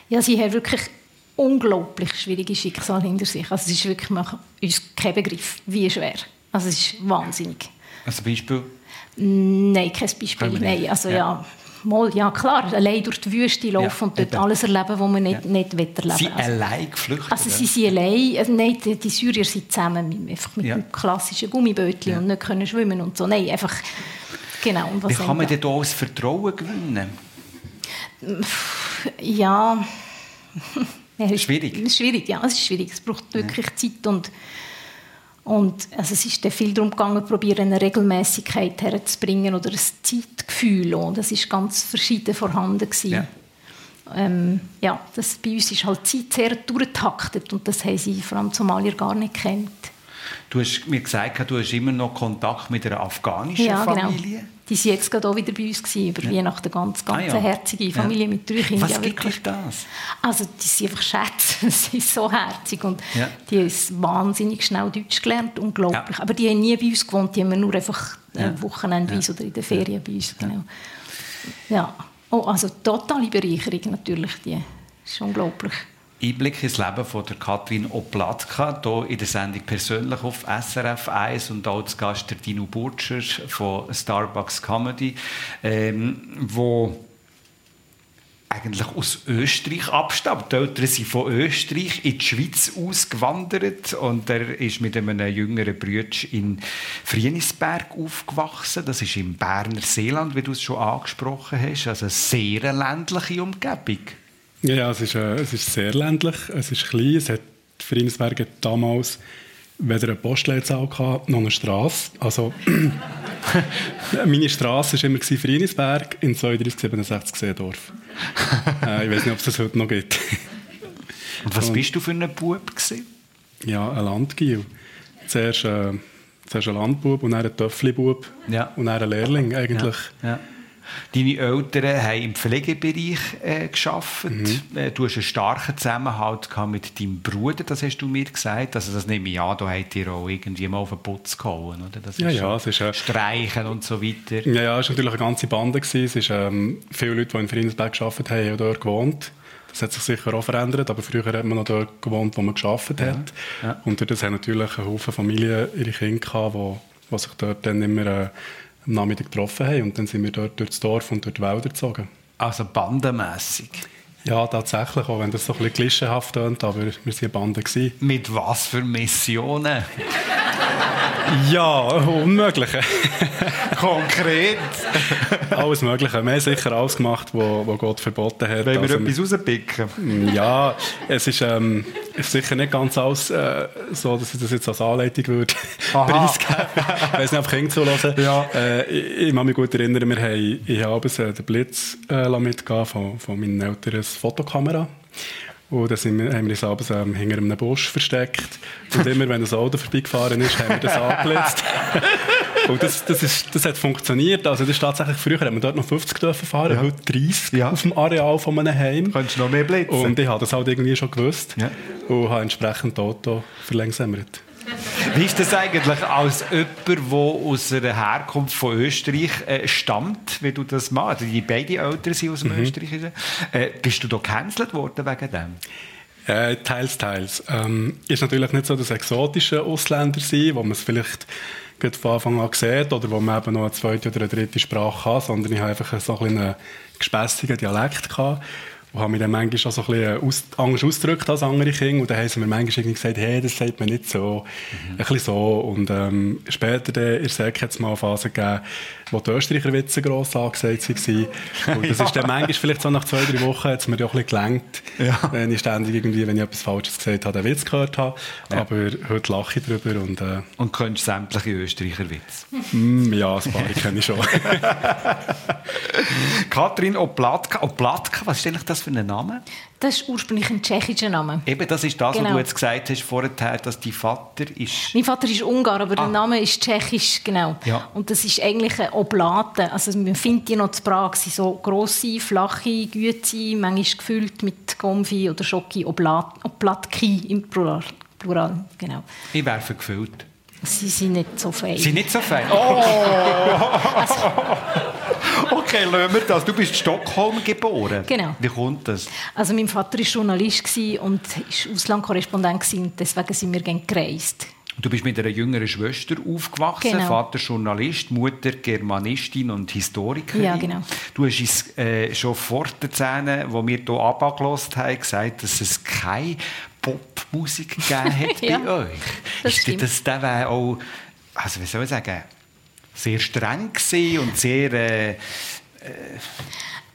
Ja, sie haben wirklich unglaublich schwierige Schicksal hinter sich. Also es ist wirklich, man uns kein Begriff, wie schwer. Also es ist wahnsinnig. Also Beispiel? Nein, kein Beispiel. Nein, also ja. ja. Mal, ja klar, allein durch die Wüste laufen ja, und dort eben. alles erleben, was man nicht, ja. nicht erleben Sie also, allein geflüchtet? Also sie sind allein, also nein, die, die Syrier sind zusammen mit, einfach mit ja. einem klassischen Gummibötchen ja. und nicht können schwimmen und so. Nein, einfach, genau. Wie kann man denn da das Vertrauen gewinnen? Ja... (laughs) schwierig? Schwierig, ja, es ist schwierig. Es braucht wirklich Zeit und und also es ist viel darum gegangen, probieren eine Regelmäßigkeit herzubringen oder ein Zeitgefühl. Und das ist ganz verschieden vorhanden Ja. Ähm, ja, das, bei uns ist halt Zeit sehr durchgetaktet und das haben sie vor allem Somalier gar nicht kennt. Du hast mir gesagt, du hast immer noch Kontakt mit einer afghanischen ja, genau. Familie. Genau. Die waren jetzt gerade auch wieder bei uns gewesen, über ja. Weihnachten. Ganz, ganz ah, ja. herzige Familie ja. mit drei Kindern. Was gibt euch das? Also, die sind einfach Schätze. (laughs) Sie sind so herzig. Und die haben wahnsinnig schnell Deutsch gelernt. Unglaublich. Aber die haben nie bei uns gewohnt. Die haben nur einfach ja. wochenendweise oder in den Ferien bei uns. Genau. Ja. Oh, also, totale Bereicherung natürlich. Die ist unglaublich. Einblick ins Leben von der Katrin Oplatka, hier in der Sendung persönlich auf SRF 1 und auch als Gast der Dino Burtscher von Starbucks Comedy, ähm, wo eigentlich aus Österreich abstammt. Die Eltern sind von Österreich in die Schweiz ausgewandert und er ist mit einem jüngeren Bruder in Frienisberg aufgewachsen. Das ist im Berner Seeland, wie du es schon angesprochen hast. Also eine sehr ländliche Umgebung. Ja, es ist, äh, es ist sehr ländlich, es ist klein, es hat Friedensberg damals weder eine Postleitzahl gehabt, noch eine Straße. Also, (clears throat) meine Straße war immer Friedensberg, in 3267 Seedorf. äh, ich weiß nicht, ob es das heute noch gibt. Und was Und, bist du für ein Bub? Gewesen? Ja, ein Landgil. Zuerst, äh, zuerst ein Landbub und dann ein Töfflibub ja. und dann ein Lehrling eigentlich. Ja. Ja. Deine Eltern haben im Pflegebereich äh, geschafft. Mhm. Äh, du hast einen starken Zusammenhalt mit deinem Bruder, das hast du mir gesagt. Also das nehme ich an, da habt ihr auch irgendwie mal auf den Putz gehauen, oder? Das ja, ja, es ist äh, Streichen und so weiter. Ja, ja, es war natürlich eine ganze Bande gewesen. Es ist ähm, viele Leute, die in Friedensberg gearbeitet haben, haben dort gewohnt. Das hat sich sicher auch verändert, aber früher hat man noch dort gewohnt, wo man gearbeitet hat. Ja, ja. Und dort haben natürlich ein Haufen Familien ihre Kinder gehabt, die, die sich dort dann immer äh, am Nachmittag getroffen haben. Und dann sind wir dort durch das Dorf und durch die Wälder gezogen. Also bandenmässig? Ja, tatsächlich, auch wenn das so ein bisschen klischeehaft tönt, aber wir waren eine Bande. Mit was für Missionen? Ja, Unmögliche. (laughs) Konkret? alles Mögliche. Wir haben sicher alles gemacht, was Gott verboten hat. Wollen wir also, etwas rauspicken? Ja, es ist, ähm, ist sicher nicht ganz alles äh, so, dass ich das jetzt als Anleitung würde (laughs) preisgeben. Nicht, ob Kinder zuhören. Ja. Äh, ich, ich kann mich gut erinnern, wir haben, ich habe äh, den Blitz äh, mitgegeben von, von meinen Eltern, eine Fotokamera. Und sind wir, haben wir uns abends ähm, hinter einem Busch versteckt. Und immer, wenn ein Auto vorbeigefahren ist, haben wir das angeblitzt. (laughs) Und das, das, ist, das hat funktioniert. Also das ist tatsächlich, früher hat man dort noch 50 dürfen fahren, ja. heute 30 ja. auf dem Areal von einem Heim. Könntest du noch mehr blitzen. Und ich habe das halt irgendwie schon gewusst. Ja. Und habe entsprechend das Auto verlangsamt. Wie ist das eigentlich als jemand, der aus einer Herkunft von Österreich äh, stammt, wie du das machst? Also die beiden Eltern sind aus dem mhm. Österreichischen. Äh, bist du da gecancelt worden wegen dem? Äh, teils, teils. Ähm, ist natürlich nicht so das exotische Ausländer sein, wo man es vielleicht von Anfang an sieht oder wo man eben noch eine zweite oder eine dritte Sprache hat, sondern ich habe einfach so ein einen gespässigen Dialekt gehabt und habe mich dann manchmal auch so ein bisschen aus, anders ausgedrückt als andere Kinder. Und dann haben sie mir manchmal irgendwie gesagt, hey, das sagt man nicht so. Mhm. Ein bisschen so. Und ähm, später dann, ihr sagt jetzt mal eine Phase gegeben, wo die Österreicher Witze gross angesagt waren. (laughs) Und das ja. ist dann manchmal vielleicht so nach zwei, drei Wochen hat es mir ja auch ein bisschen gelenkt, ja. wenn ich ständig irgendwie, wenn ich etwas Falsches gesagt habe, den Witz gehört habe. Ja. Aber heute lache ich drüber. Und, äh, und kennst sämtliche Österreicher Witze? Mm, ja, ein paar kenne ich schon. (laughs) Kathrin Oplatka, Oplatka, was ist eigentlich das für ein Name? Das ist ursprünglich ein tschechischer Name. Eben, das ist das, Genau. was du jetzt gesagt hast vorher, dass dein Vater ist... Mein Vater ist Ungar, aber Ah. der Name ist tschechisch, genau. Ja. Und das ist eigentlich eine Oblate. Also man findet die noch zu Prag. Sie sind so grosse, flache Güte, manchmal gefüllt mit Gomfi oder Schoki, Oblat, Oblatki im Plural. Plural, genau. Ich werfe gefüllt. Sie sind nicht so fein. Sie sind nicht so fein. Oh! (laughs) okay, lassen wir das. Du bist in Stockholm geboren. Genau. Wie kommt das? Also mein Vater war Journalist und ist Auslandkorrespondent und deswegen sind wir gerne gereist. Du bist mit einer jüngeren Schwester aufgewachsen, Genau. Vater Journalist, Mutter Germanistin und Historikerin. Ja, genau. Du hast uns äh, schon vor den Zähnen, wo wir hier abgelost haben, gesagt, dass es keine Popmusik gegeben hat (laughs) Ja, bei euch. das Ist stimmt. das der auch, also wie soll ich sagen, sehr streng gewesen und sehr äh,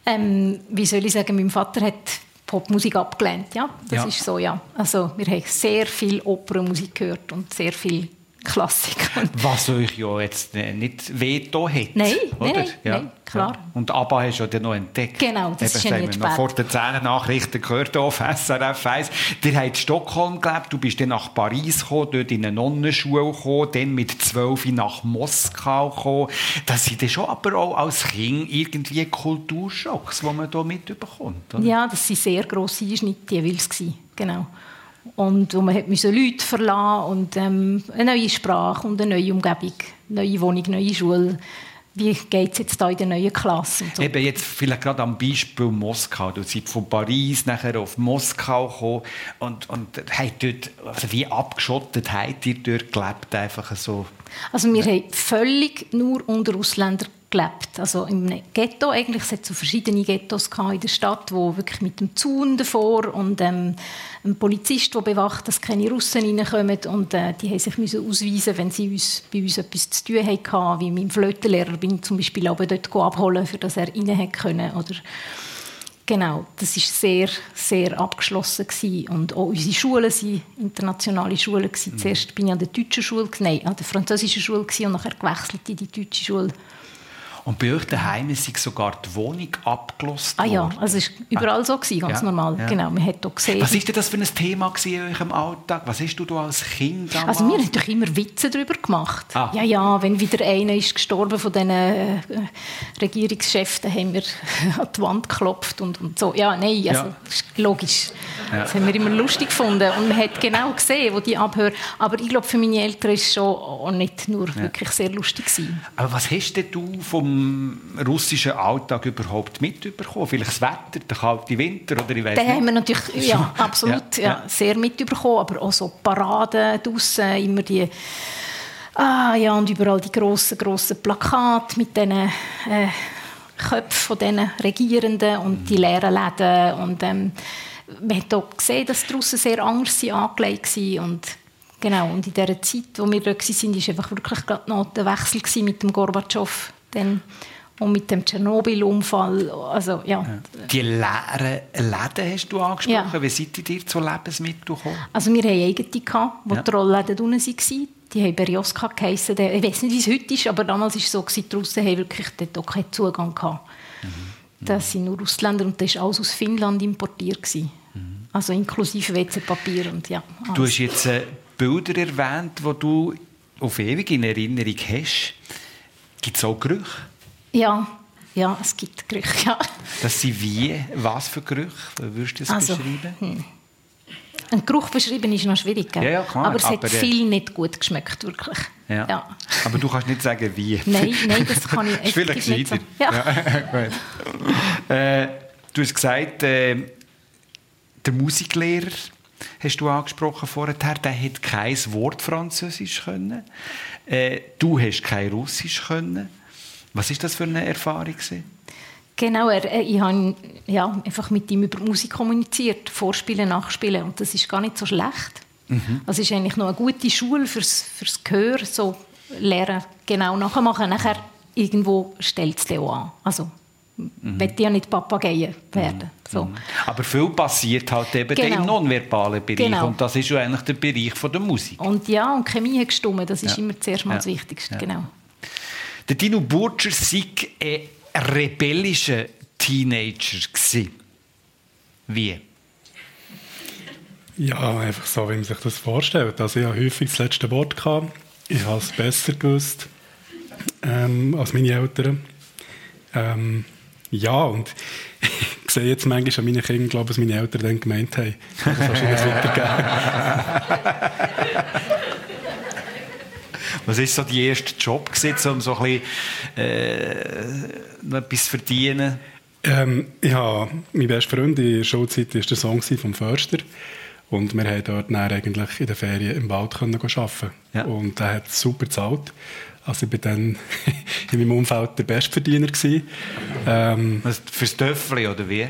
Ähm, wie soll ich sagen, mein Vater hat Popmusik abgelehnt, ja, das Ja. ist so, ja. Also wir haben sehr viel Opernmusik gehört und sehr viel Klassik. Und was euch ja jetzt äh, nicht veto hat. Nein, oder? nein, nein, nein, klar. Ja. Und ABBA hast du ja noch entdeckt. Genau, das ist ja nicht spät. vor den 10 Nachrichten gehört auf SRF 1. Ihr habt in Stockholm gelebt, du bist dann nach Paris gekommen, dort in eine Nonnenschule gekommen, dann mit 12 nach Moskau gekommen. Das sind dann schon aber auch als Kind irgendwie Kulturschocks, die man hier mitbekommt. oder? ja, das waren sehr grosse Einschnitte jeweils. gewesen, Genau. Und wo man hat müssen Leute verlassen und ähm, eine neue Sprache und eine neue Umgebung, neue Wohnung, neue Schule. Wie geht es jetzt da in der neuen Klasse? Und so. Eben jetzt vielleicht gerade am Beispiel Moskau. Du seid von Paris nachher auf Moskau gekommen und, und habt dort, also wie abgeschottet habt ihr dort gelebt, einfach so. Also wir haben völlig nur unter Ausländern gelebt. Also im Ghetto eigentlich, es hat so verschiedene Ghettos in der Stadt, wo wirklich mit dem Zaun davor und ähm, ein Polizist, der bewacht, dass keine Russen reinkommen und äh, die haben sich müssen ausweisen, wenn sie uns, bei uns etwas zu tun hatten, wie mein Flötenlehrer bin ich zum Beispiel auch dort abholen, für dass er rein können oder Genau, das ist sehr, sehr abgeschlossen gewesen. und auch unsere Schulen waren internationale Schulen gewesen. Zuerst bin ich an der deutschen Schule, nein, an der französischen Schule gewesen und nachher gewechselt in die deutsche Schule. Und bei euch daheim ist sogar die Wohnung abgelost Ah ja, worden. also es war überall so gewesen, ganz Ja, normal. ja. Genau, man hat auch gesehen. Was ist denn das für ein Thema in eurem Alltag? Was hast du da als Kind damals? Also wir haben doch immer Witze darüber gemacht. Ah. Ja, ja, wenn wieder einer ist gestorben von diesen äh, Regierungschefs, dann haben wir (laughs) an die Wand geklopft und, und so. Ja, nein, also Ja. das ist logisch. Das haben wir immer lustig gefunden und man hat genau gesehen, wo die abhören. Aber ich glaube, für meine Eltern ist es schon auch nicht nur wirklich sehr lustig gewesen. Aber was hast denn du vom russischen Alltag überhaupt mitbekommen? Vielleicht das Wetter, der kalte Winter oder ich weiß Den haben wir nicht. natürlich (laughs) ja, absolut Ja, ja, sehr mitbekommen, aber auch so Paraden draussen, immer die ah, ja, und überall die grossen, grossen Plakate mit diesen äh, Köpfen von diesen Regierenden und die leeren Läden und ähm, man hat auch gesehen, dass draussen sehr anders angelegt waren und genau, und in dieser Zeit, wo wir da waren, war einfach wirklich gerade noch der Wechsel mit dem Gorbatschow dann und mit dem Tschernobyl-Unfall, also ja, Die leeren Läden hast du angesprochen. Ja. Wie seid ihr zu Lebensmitteln gekommen? Also wir hatten eigene, gehabt, wo Ja. die Rollläden unten waren. Die haben Berioska geheissen. Ich weiß nicht, wie es heute ist, aber damals war es so, die Russen haben wirklich dort auch keinen Zugang gehabt. Mhm. Das sind nur Ausländer und das war alles aus Finnland importiert. Gewesen. Also inklusive WC-Papier und ja. Mhm. Du alles. hast jetzt äh, Bilder erwähnt, die du auf ewig in Erinnerung hast. Gibt es auch Gerüche? Ja, ja, es gibt Gerüche, ja. Das sind wie? Was für Gerüche? Würdest du das Also, beschreiben? Ein Geruch beschreiben ist noch schwierig? Ja, ja, klar, aber es aber, hat äh, viel nicht gut geschmeckt, wirklich. Ja. ja. Aber du kannst nicht sagen, wie. Nein, nein, das kann ich (laughs) ist vielleicht nicht sagen. Ja. (laughs) gut. äh, du hast gesagt, äh, der Musiklehrer, hast du angesprochen vorher, der hat kein Wort Französisch können. Äh, du hast kein Russisch können. Was ist das für eine Erfahrung? gewesen? Genau, er, äh, ich habe ja, einfach mit ihm über Musik kommuniziert, Vorspielen, Nachspielen und das ist gar nicht so schlecht. Also es ist eigentlich noch eine gute Schule fürs, fürs Gehör, so lernen, genau nachmachen. Nachher irgendwo stellt es auch an. Also, mhm. ja nicht Papageien werden. So. Aber viel passiert halt eben Genau. im nonverbalen Bereich Genau. und das ist ja eigentlich der Bereich von der Musik. Und ja, und Chemie hat gestimmt, das ist Ja. immer zuerst mal Ja. das Wichtigste. Ja. Genau. Der Dino Burger war ein rebellischer Teenager. gewesen. Wie? Ja, einfach so, wie man sich das vorstellt. Also ich habe häufig das letzte Wort gehabt. Ich habe es besser gewusst ähm, als meine Eltern. Ähm, ja, und (laughs) ich sehe jetzt manchmal an meinen Kindern, glaube was meine Eltern dann gemeint haben. Das wahrscheinlich weitergeben. (laughs) Was war so der erste Job, gewesen, um so ein bisschen, äh, etwas zu verdienen? Ähm, habe, mein bester Freund in der Schulzeit war der Song vom Förster. Und wir haben dort eigentlich in den Ferien im Wald können arbeiten. Ja. Und er hat super gezahlt. Also ich war dann (laughs) in meinem Umfeld der Bestverdiener. Gewesen. Ähm, was, fürs Töffel oder wie?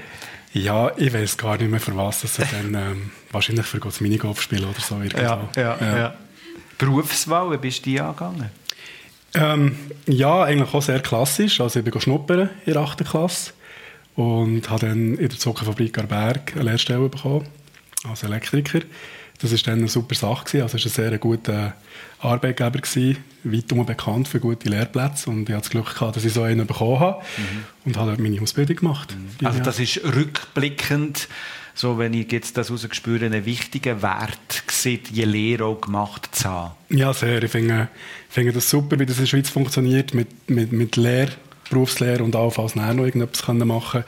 Ja, ich weiß gar nicht mehr für was. Also dann, ähm, wahrscheinlich für das Minigolf spielen oder so. Ja, ja, ja. ja. Berufswahl, wie bist du die angegangen? Ähm, ja, eigentlich auch sehr klassisch. Also ich bin schnuppern in der 8. Klasse und habe dann in der Zuckerfabrik Arberg eine Lehrstelle bekommen als Elektriker. Das war dann eine super Sache. Gewesen. Also es war ein sehr guter Arbeitgeber, gewesen, weit bekannt für gute Lehrplätze. Und ich hatte das Glück, gehabt, dass ich so einen bekommen habe mhm. und habe dort meine Ausbildung gemacht. Mhm. Also das ist rückblickend, so wenn ich jetzt das rausgespüre, ein wichtiger Wert gewesen, die Lehre auch gemacht zu haben? Ja, sehr. Ich finde, finde das super, wie das in der Schweiz funktioniert mit, mit, mit Lehre, Berufslehre und auch falls noch irgendetwas machen können.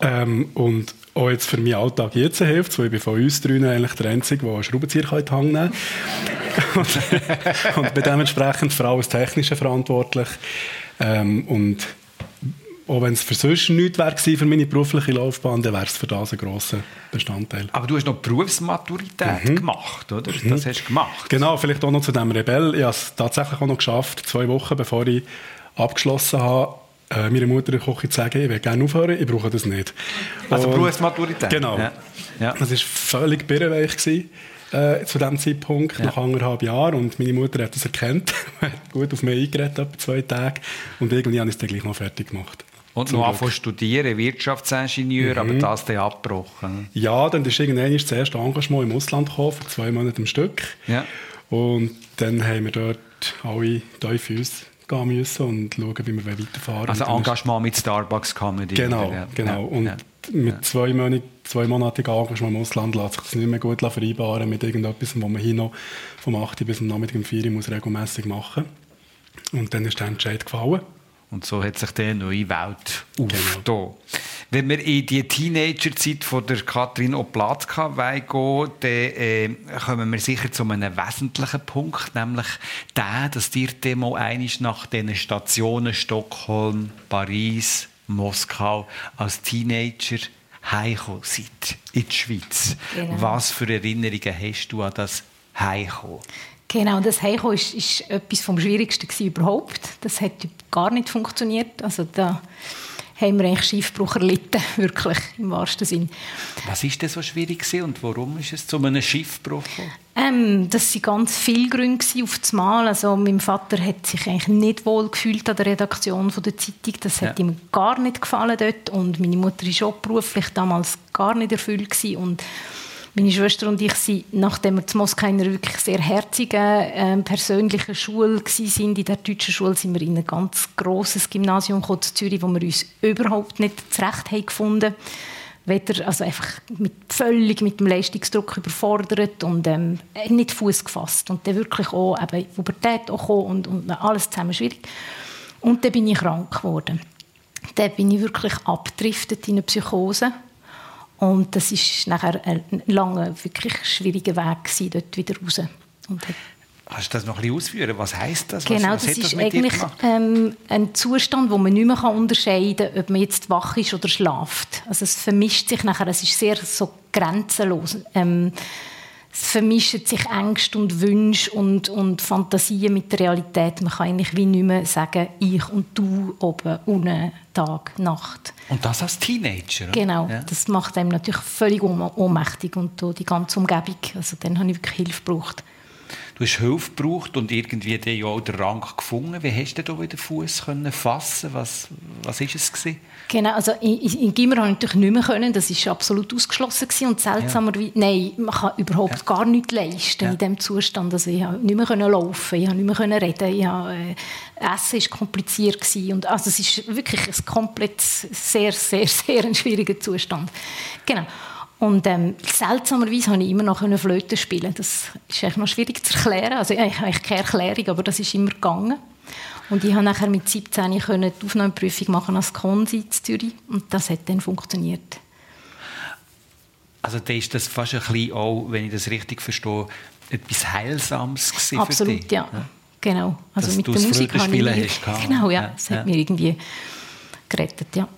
Ähm, und auch jetzt für meinen Alltag jetzt hilft, weil ich bin von uns drinnen eigentlich der Einzige, der einen Schraubenzieher in die Hand nehmen kann. (laughs) und, und bin dementsprechend für alles Technische verantwortlich. Ähm, und auch wenn es für sonst nichts wäre für meine berufliche Laufbahn, dann wäre es für das ein grosser Bestandteil. Aber du hast noch Berufsmaturität mhm. gemacht, oder? Mhm. Das hast du gemacht. Genau, vielleicht auch noch zu dem Rebell. Ich habe es tatsächlich auch noch geschafft, zwei Wochen bevor ich abgeschlossen habe, äh, meiner Mutter Küche zu sagen, ich will gerne aufhören, ich brauche das nicht. Also Berufsmaturität? Genau. Ja. Ja. Das war völlig birrenweich äh, zu diesem Zeitpunkt, ja. nach anderthalb Jahren. Und meine Mutter hat das erkannt, (laughs) hat gut auf mich eingeredet, etwa zwei Tage. Und irgendwie habe ich es dann gleich noch fertig gemacht. Und noch anfangen studieren, Wirtschaftsingenieur, mhm. aber das dann abgebrochen. Ja, dann ist irgendwann das erste Engagement im Ausland gekommen, für zwei Monate am Stück. Ja. Und dann haben wir dort alle tief uns gehen müssen und schauen, wie wir weiterfahren Also Engagement mit Starbucks Comedy. Genau, oder? genau. Und ja. mit zwei, Monat, Engagement im Ausland lässt sich das nicht mehr gut vereinbaren mit irgendetwas, was man hier noch vom 8. bis zum Nachmittag um 4 Uhr muss regelmässig machen Und dann ist der Entscheid gefallen. Und so hat sich die neue Welt genau. Wenn wir in die Teenagerzeit von der Katrin Oplatka gehen, dann äh, kommen wir sicher zu einem wesentlichen Punkt, nämlich der, dass dir Demo einisch nach den Stationen Stockholm, Paris, Moskau als Teenager heimgekommen seid in die Schweiz. Genau. Was für Erinnerungen hast du an das Heimkommen? Genau, das Heimkommen ist, ist etwas vom Schwierigsten überhaupt. Das hat gar nicht funktioniert. Also da haben wir eigentlich Schiffbruch erlitten, (laughs) wirklich, im wahrsten Sinn. Was war denn so schwierig und warum ist es zu einem Schiffbruch gekommen? Ähm, das waren ganz viele Gründe auf das Mal. Also, mein Vater hat sich eigentlich nicht wohl gefühlt an der Redaktion der Zeitung. Das hat ja. ihm gar nicht gefallen dort. Und meine Mutter war auch beruflich damals gar nicht erfüllt. Gewesen. Und meine Schwester und ich sind, nachdem wir zu Moskau in einer wirklich sehr herzigen äh, persönlichen Schule waren, in der deutschen Schule, sind wir in ein ganz grosses Gymnasium gekommen, in Zürich, wo wir uns überhaupt nicht zurecht haben gefunden weder, also einfach mit, völlig mit dem Leistungsdruck überfordert und ähm, nicht Fuß gefasst und dann wirklich auch eben Pubertät auch und, und alles zusammen schwierig. Und dann bin ich krank geworden. Dann bin ich wirklich abgedriftet in eine Psychose und das ist nachher ein langer, wirklich schwieriger Weg gewesen, dort wieder raus. Und Kannst du das noch ein bisschen ausführen? Was heisst das? Genau, was, was das ist das eigentlich ähm, ein Zustand, wo man nicht mehr unterscheiden kann, ob man jetzt wach ist oder schlaft. Also es vermischt sich nachher, es ist sehr so grenzenlos. Ähm, es vermischen sich Ängste und Wünsche und, und Fantasien mit der Realität. Man kann eigentlich wie nicht mehr sagen, ich und du oben, unten, Tag, Nacht. Und das als Teenager? Genau, ja. das macht einem natürlich völlig ohnmächtig und die ganze Umgebung. Also dann habe ich wirklich Hilfe gebraucht. Du hast Hilfe gebraucht und irgendwie den ja auch den Rang gefunden. Wie hast du da wieder Fuß fassen? Was was ist es gewesen? Genau, also in, in Gimmer konnte ich natürlich nicht mehr können. Das war absolut ausgeschlossen gewesen. und seltsamerweise, ja. nein, man kann überhaupt ja. gar nichts leisten ja. in diesem Zustand. Also ich konnte nicht mehr können laufen, ich konnte nicht mehr reden, ich habe, äh, Essen war kompliziert gewesen. und also es ist wirklich ein komplett sehr, sehr, (laughs) sehr ein schwieriger Zustand. Genau. Und ähm, seltsamerweise konnte ich immer noch Flöte spielen. Das ist eigentlich noch schwierig zu erklären. Also ich habe keine Erklärung, aber das ist immer gegangen. Und ich habe nachher mit 17 die Aufnahmeprüfung machen als Konsi in Zürich und das hat dann funktioniert. Also da ist das fast ein bisschen auch, wenn ich das richtig verstehe, etwas Heilsames gewesen Absolut, für dich. ja. Genau. Also Dass mit du der das Musik habe ich hast. (laughs) Genau, ja. Ja, Es hat ja. mir irgendwie gerettet, ja.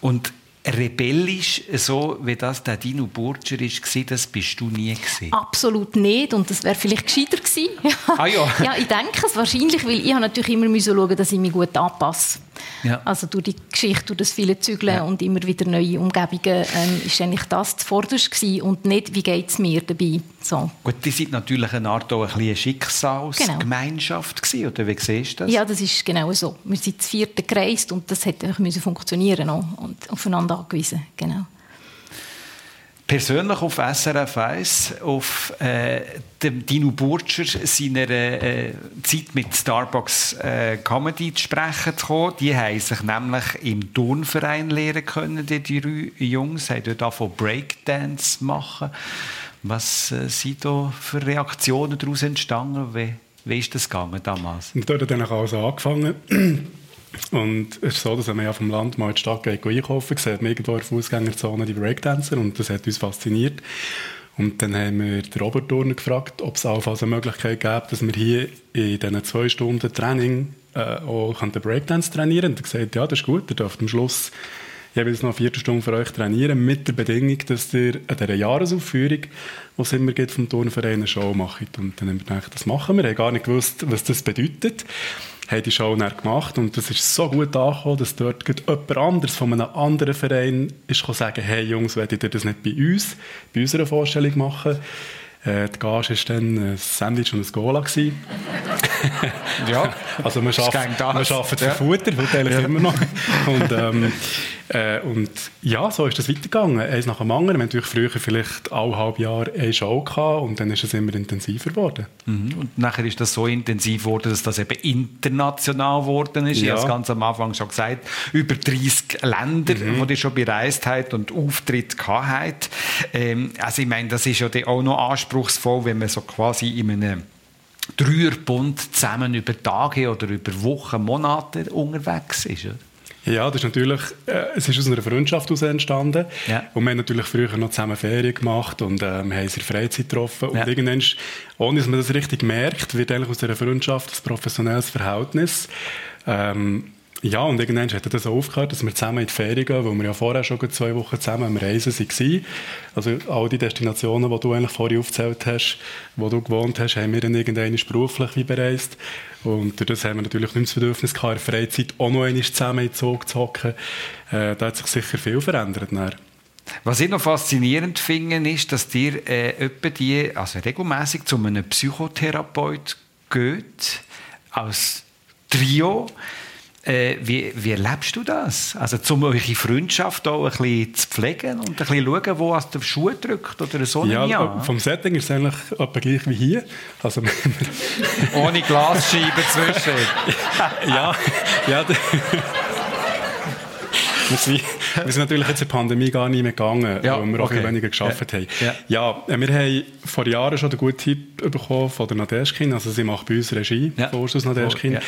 Und rebellisch, so wie das der Dino Burger war, das bist du nie gewesen. Absolut nicht. Und das wäre vielleicht gescheiter gewesen. Ah ja. (laughs) ja, ich denke es wahrscheinlich, weil ich natürlich immer schauen, dass ich mich gut anpasse. Ja. Also durch die Geschichte, durch das viele Zügeln Ja. und immer wieder neue Umgebungen, ähm, ist eigentlich das zuvorderst gewesen und nicht, wie geht es mir dabei. So. Gut, die sind natürlich eine Art auch ein bisschen eine Schicksalsgemeinschaft gewesen, oder wie siehst du das? Ja, das ist genau so. Wir sind das vierte gereist und das hätte müssen funktionieren auch und aufeinander angewiesen. Genau. Persönlich auf SRF 1, auf äh, Dino Burger seiner äh, Zeit mit Starbucks äh, Comedy zu sprechen zu kommen. Die haben sich nämlich im Turnverein lernen können, die drei Jungs, haben dort angefangen Breakdance machen. Was äh, sind da für Reaktionen daraus entstanden? Wie, wie ist das gegangen damals? Und dort hat dann auch alles angefangen. Und es ist so, dass man ja vom Land mal in die Stadt geht, einkaufen, sieht man irgendwo in der Fußgängerzone die Breakdancer und das hat uns fasziniert. Und dann haben wir den Robert Turner gefragt, ob es allenfalls eine Möglichkeit gäbe, dass wir hier in diesen zwei Stunden Training äh, auch den Breakdance trainieren können. Und er gesagt, ja, das ist gut, ihr dürft am Schluss jeweils noch eine Viertelstunde für euch trainieren, mit der Bedingung, dass ihr an dieser Jahresaufführung, die es immer gibt vom Turnverein, eine Show macht. Und dann haben wir gedacht, das machen wir. Wir haben gar nicht gewusst, was das bedeutet. Haben die Show dann gemacht und das ist so gut angekommen, dass dort jemand anderes von einem anderen Verein ist sagen, hey Jungs, wollt ihr das nicht bei uns, bei unserer Vorstellung machen? Äh, die Gage war dann ein Sandwich und ein Cola. gewesen. Ja, (laughs) Also gegen das. wir arbeiten für Ja. Futter, heute eigentlich immer noch. Und, ähm, äh, und ja, so ist das weitergegangen. Eins nach dem anderen. Wir natürlich früher vielleicht alle halb Jahr eine Show gehabt und dann ist es immer intensiver geworden. Mhm. Und nachher ist das so intensiv geworden, dass das eben international geworden ist. Ich Ja. habe es ganz am Anfang schon gesagt. Über 30 Länder, Mhm. die ihr schon bereist habt und Auftritt gehabt habt. Ähm, also ich meine, das ist ja auch noch anspruchsvoll, wenn man so quasi in einem Dreierbund zusammen über Tage oder über Wochen, Monate unterwegs ist. Oder? Ja, das ist natürlich, äh, es ist aus einer Freundschaft heraus entstanden. Ja. Und wir haben natürlich früher noch zusammen Ferien gemacht und äh, wir haben uns in Freizeit getroffen. Und Ja. irgendwann, ohne dass man das richtig merkt, wird eigentlich aus dieser Freundschaft ein professionelles Verhältnis. Ähm, ja, und irgendwann hat das aufgehört, dass wir zusammen in die Ferien gehen, weil wir ja vorher schon zwei Wochen zusammen am Reisen waren. Also all die Destinationen, die du eigentlich vorher aufgezählt hast, wo du gewohnt hast, haben wir dann irgendwann beruflich bereist. Und durch das haben wir natürlich nicht das Bedürfnis gehabt, in der Freizeit auch noch einmal zusammen in den Zug zu hocken. Äh, da hat sich sicher viel verändert. Dann. Was ich noch faszinierend finde, ist, dass ihr äh, die, also regelmäßig zu einem Psychotherapeut geht, als Trio. Äh, wie, wie erlebst du das? Also, um eure Freundschaft auch ein bisschen zu pflegen und ein bisschen schauen, wo es der Schuh drückt oder so Ja, ich an. vom Setting ist es eigentlich etwa gleich wie hier. Also, (laughs) Ohne Glasscheiben zwischen. (laughs) ja, ja. (laughs) wir, sind, wir sind natürlich jetzt in der Pandemie gar nicht mehr gegangen, Ja, weil wir auch viel okay. weniger geschafft Ja. haben. Ja. Ja, äh, wir haben vor Jahren schon einen guten Tipp bekommen von der Nadeschkin. Also sie macht bei uns Regie, Ja. Ursus Nadeschkin.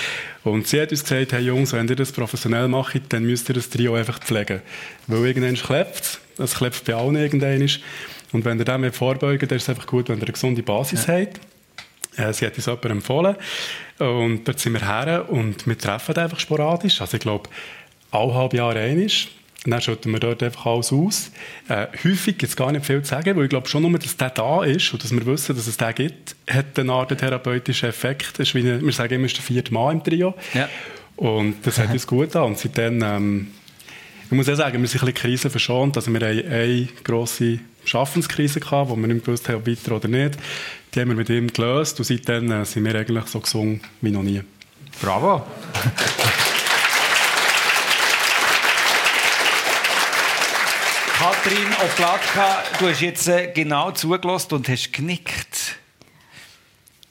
Und sie hat uns gesagt, hey Jungs, wenn ihr das professionell macht, dann müsst ihr das Trio einfach pflegen. Weil irgendwann klebt es. Es klebt bei allen irgendwann. Und wenn ihr dem vorbeugen dann ist es einfach gut, wenn ihr eine gesunde Basis habt. Äh, Sie hat uns jemand empfohlen. Und dort sind wir her und wir treffen einfach sporadisch. Also ich glaube, alle halb Jahre einmal. Dann schütten wir dort einfach alles aus. Äh, häufig gibt es gar nicht viel zu sagen, weil ich glaube schon nur, dass der da ist und dass wir wissen, dass es den gibt, hat eine Art therapeutischen Effekt. Das ist wie wir sagen immer, ist der vierte Mann im Trio. Ja. Und das hat uns gut an. Und seitdem, ähm, ich muss auch sagen, wir sind ein bisschen Krisen verschont. Also wir haben eine grosse Schaffenskrise gehabt, wo wir nicht gewusst haben, ob weiter oder nicht. Die haben wir mit ihm gelöst und seitdem äh, sind wir eigentlich so gesungen wie noch nie. Bravo. Katrin Oplatka, du hast jetzt äh, genau zugelassen und hast genickt.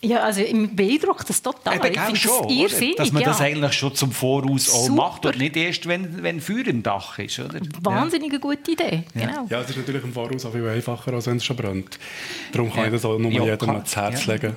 Ja, also mich beeindruckt das total. Eben, ich finde schon, das irrsinnig. Dass man ja. das eigentlich schon zum Voraus auch Super. macht und nicht erst, wenn, wenn Feuer im Dach ist. Oder? Wahnsinnige gute Idee, genau. Ja, es ist natürlich im Voraus auch viel einfacher, als wenn es schon brennt. Darum kann Ja. ich das auch nur Ja, jedem ans Herz ja, legen.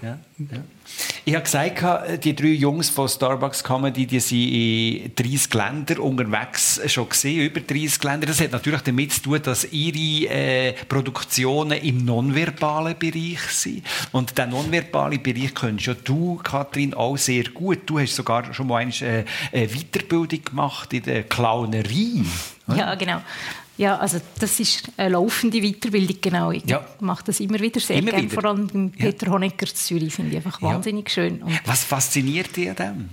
Ich habe gesagt, die drei Jungs von Starbucks Comedy, die sind in 30 Ländern unterwegs schon gesehen, über 30 Länder. Das hat natürlich damit zu tun, dass ihre äh, Produktionen im nonverbalen Bereich sind. Und den nonverbalen Bereich kennst ja du, Kathrin, auch sehr gut. Du hast sogar schon mal äh, eine Weiterbildung gemacht in der Clownerie. Ja, genau. Ja, also das ist eine laufende Weiterbildung, genau. Ich Ja. mache das immer wieder sehr Immer gerne, wieder? vor allem Ja. Peter Honecker zu Zürich, finde ich einfach Ja. wahnsinnig schön. Und Was fasziniert dich an dem?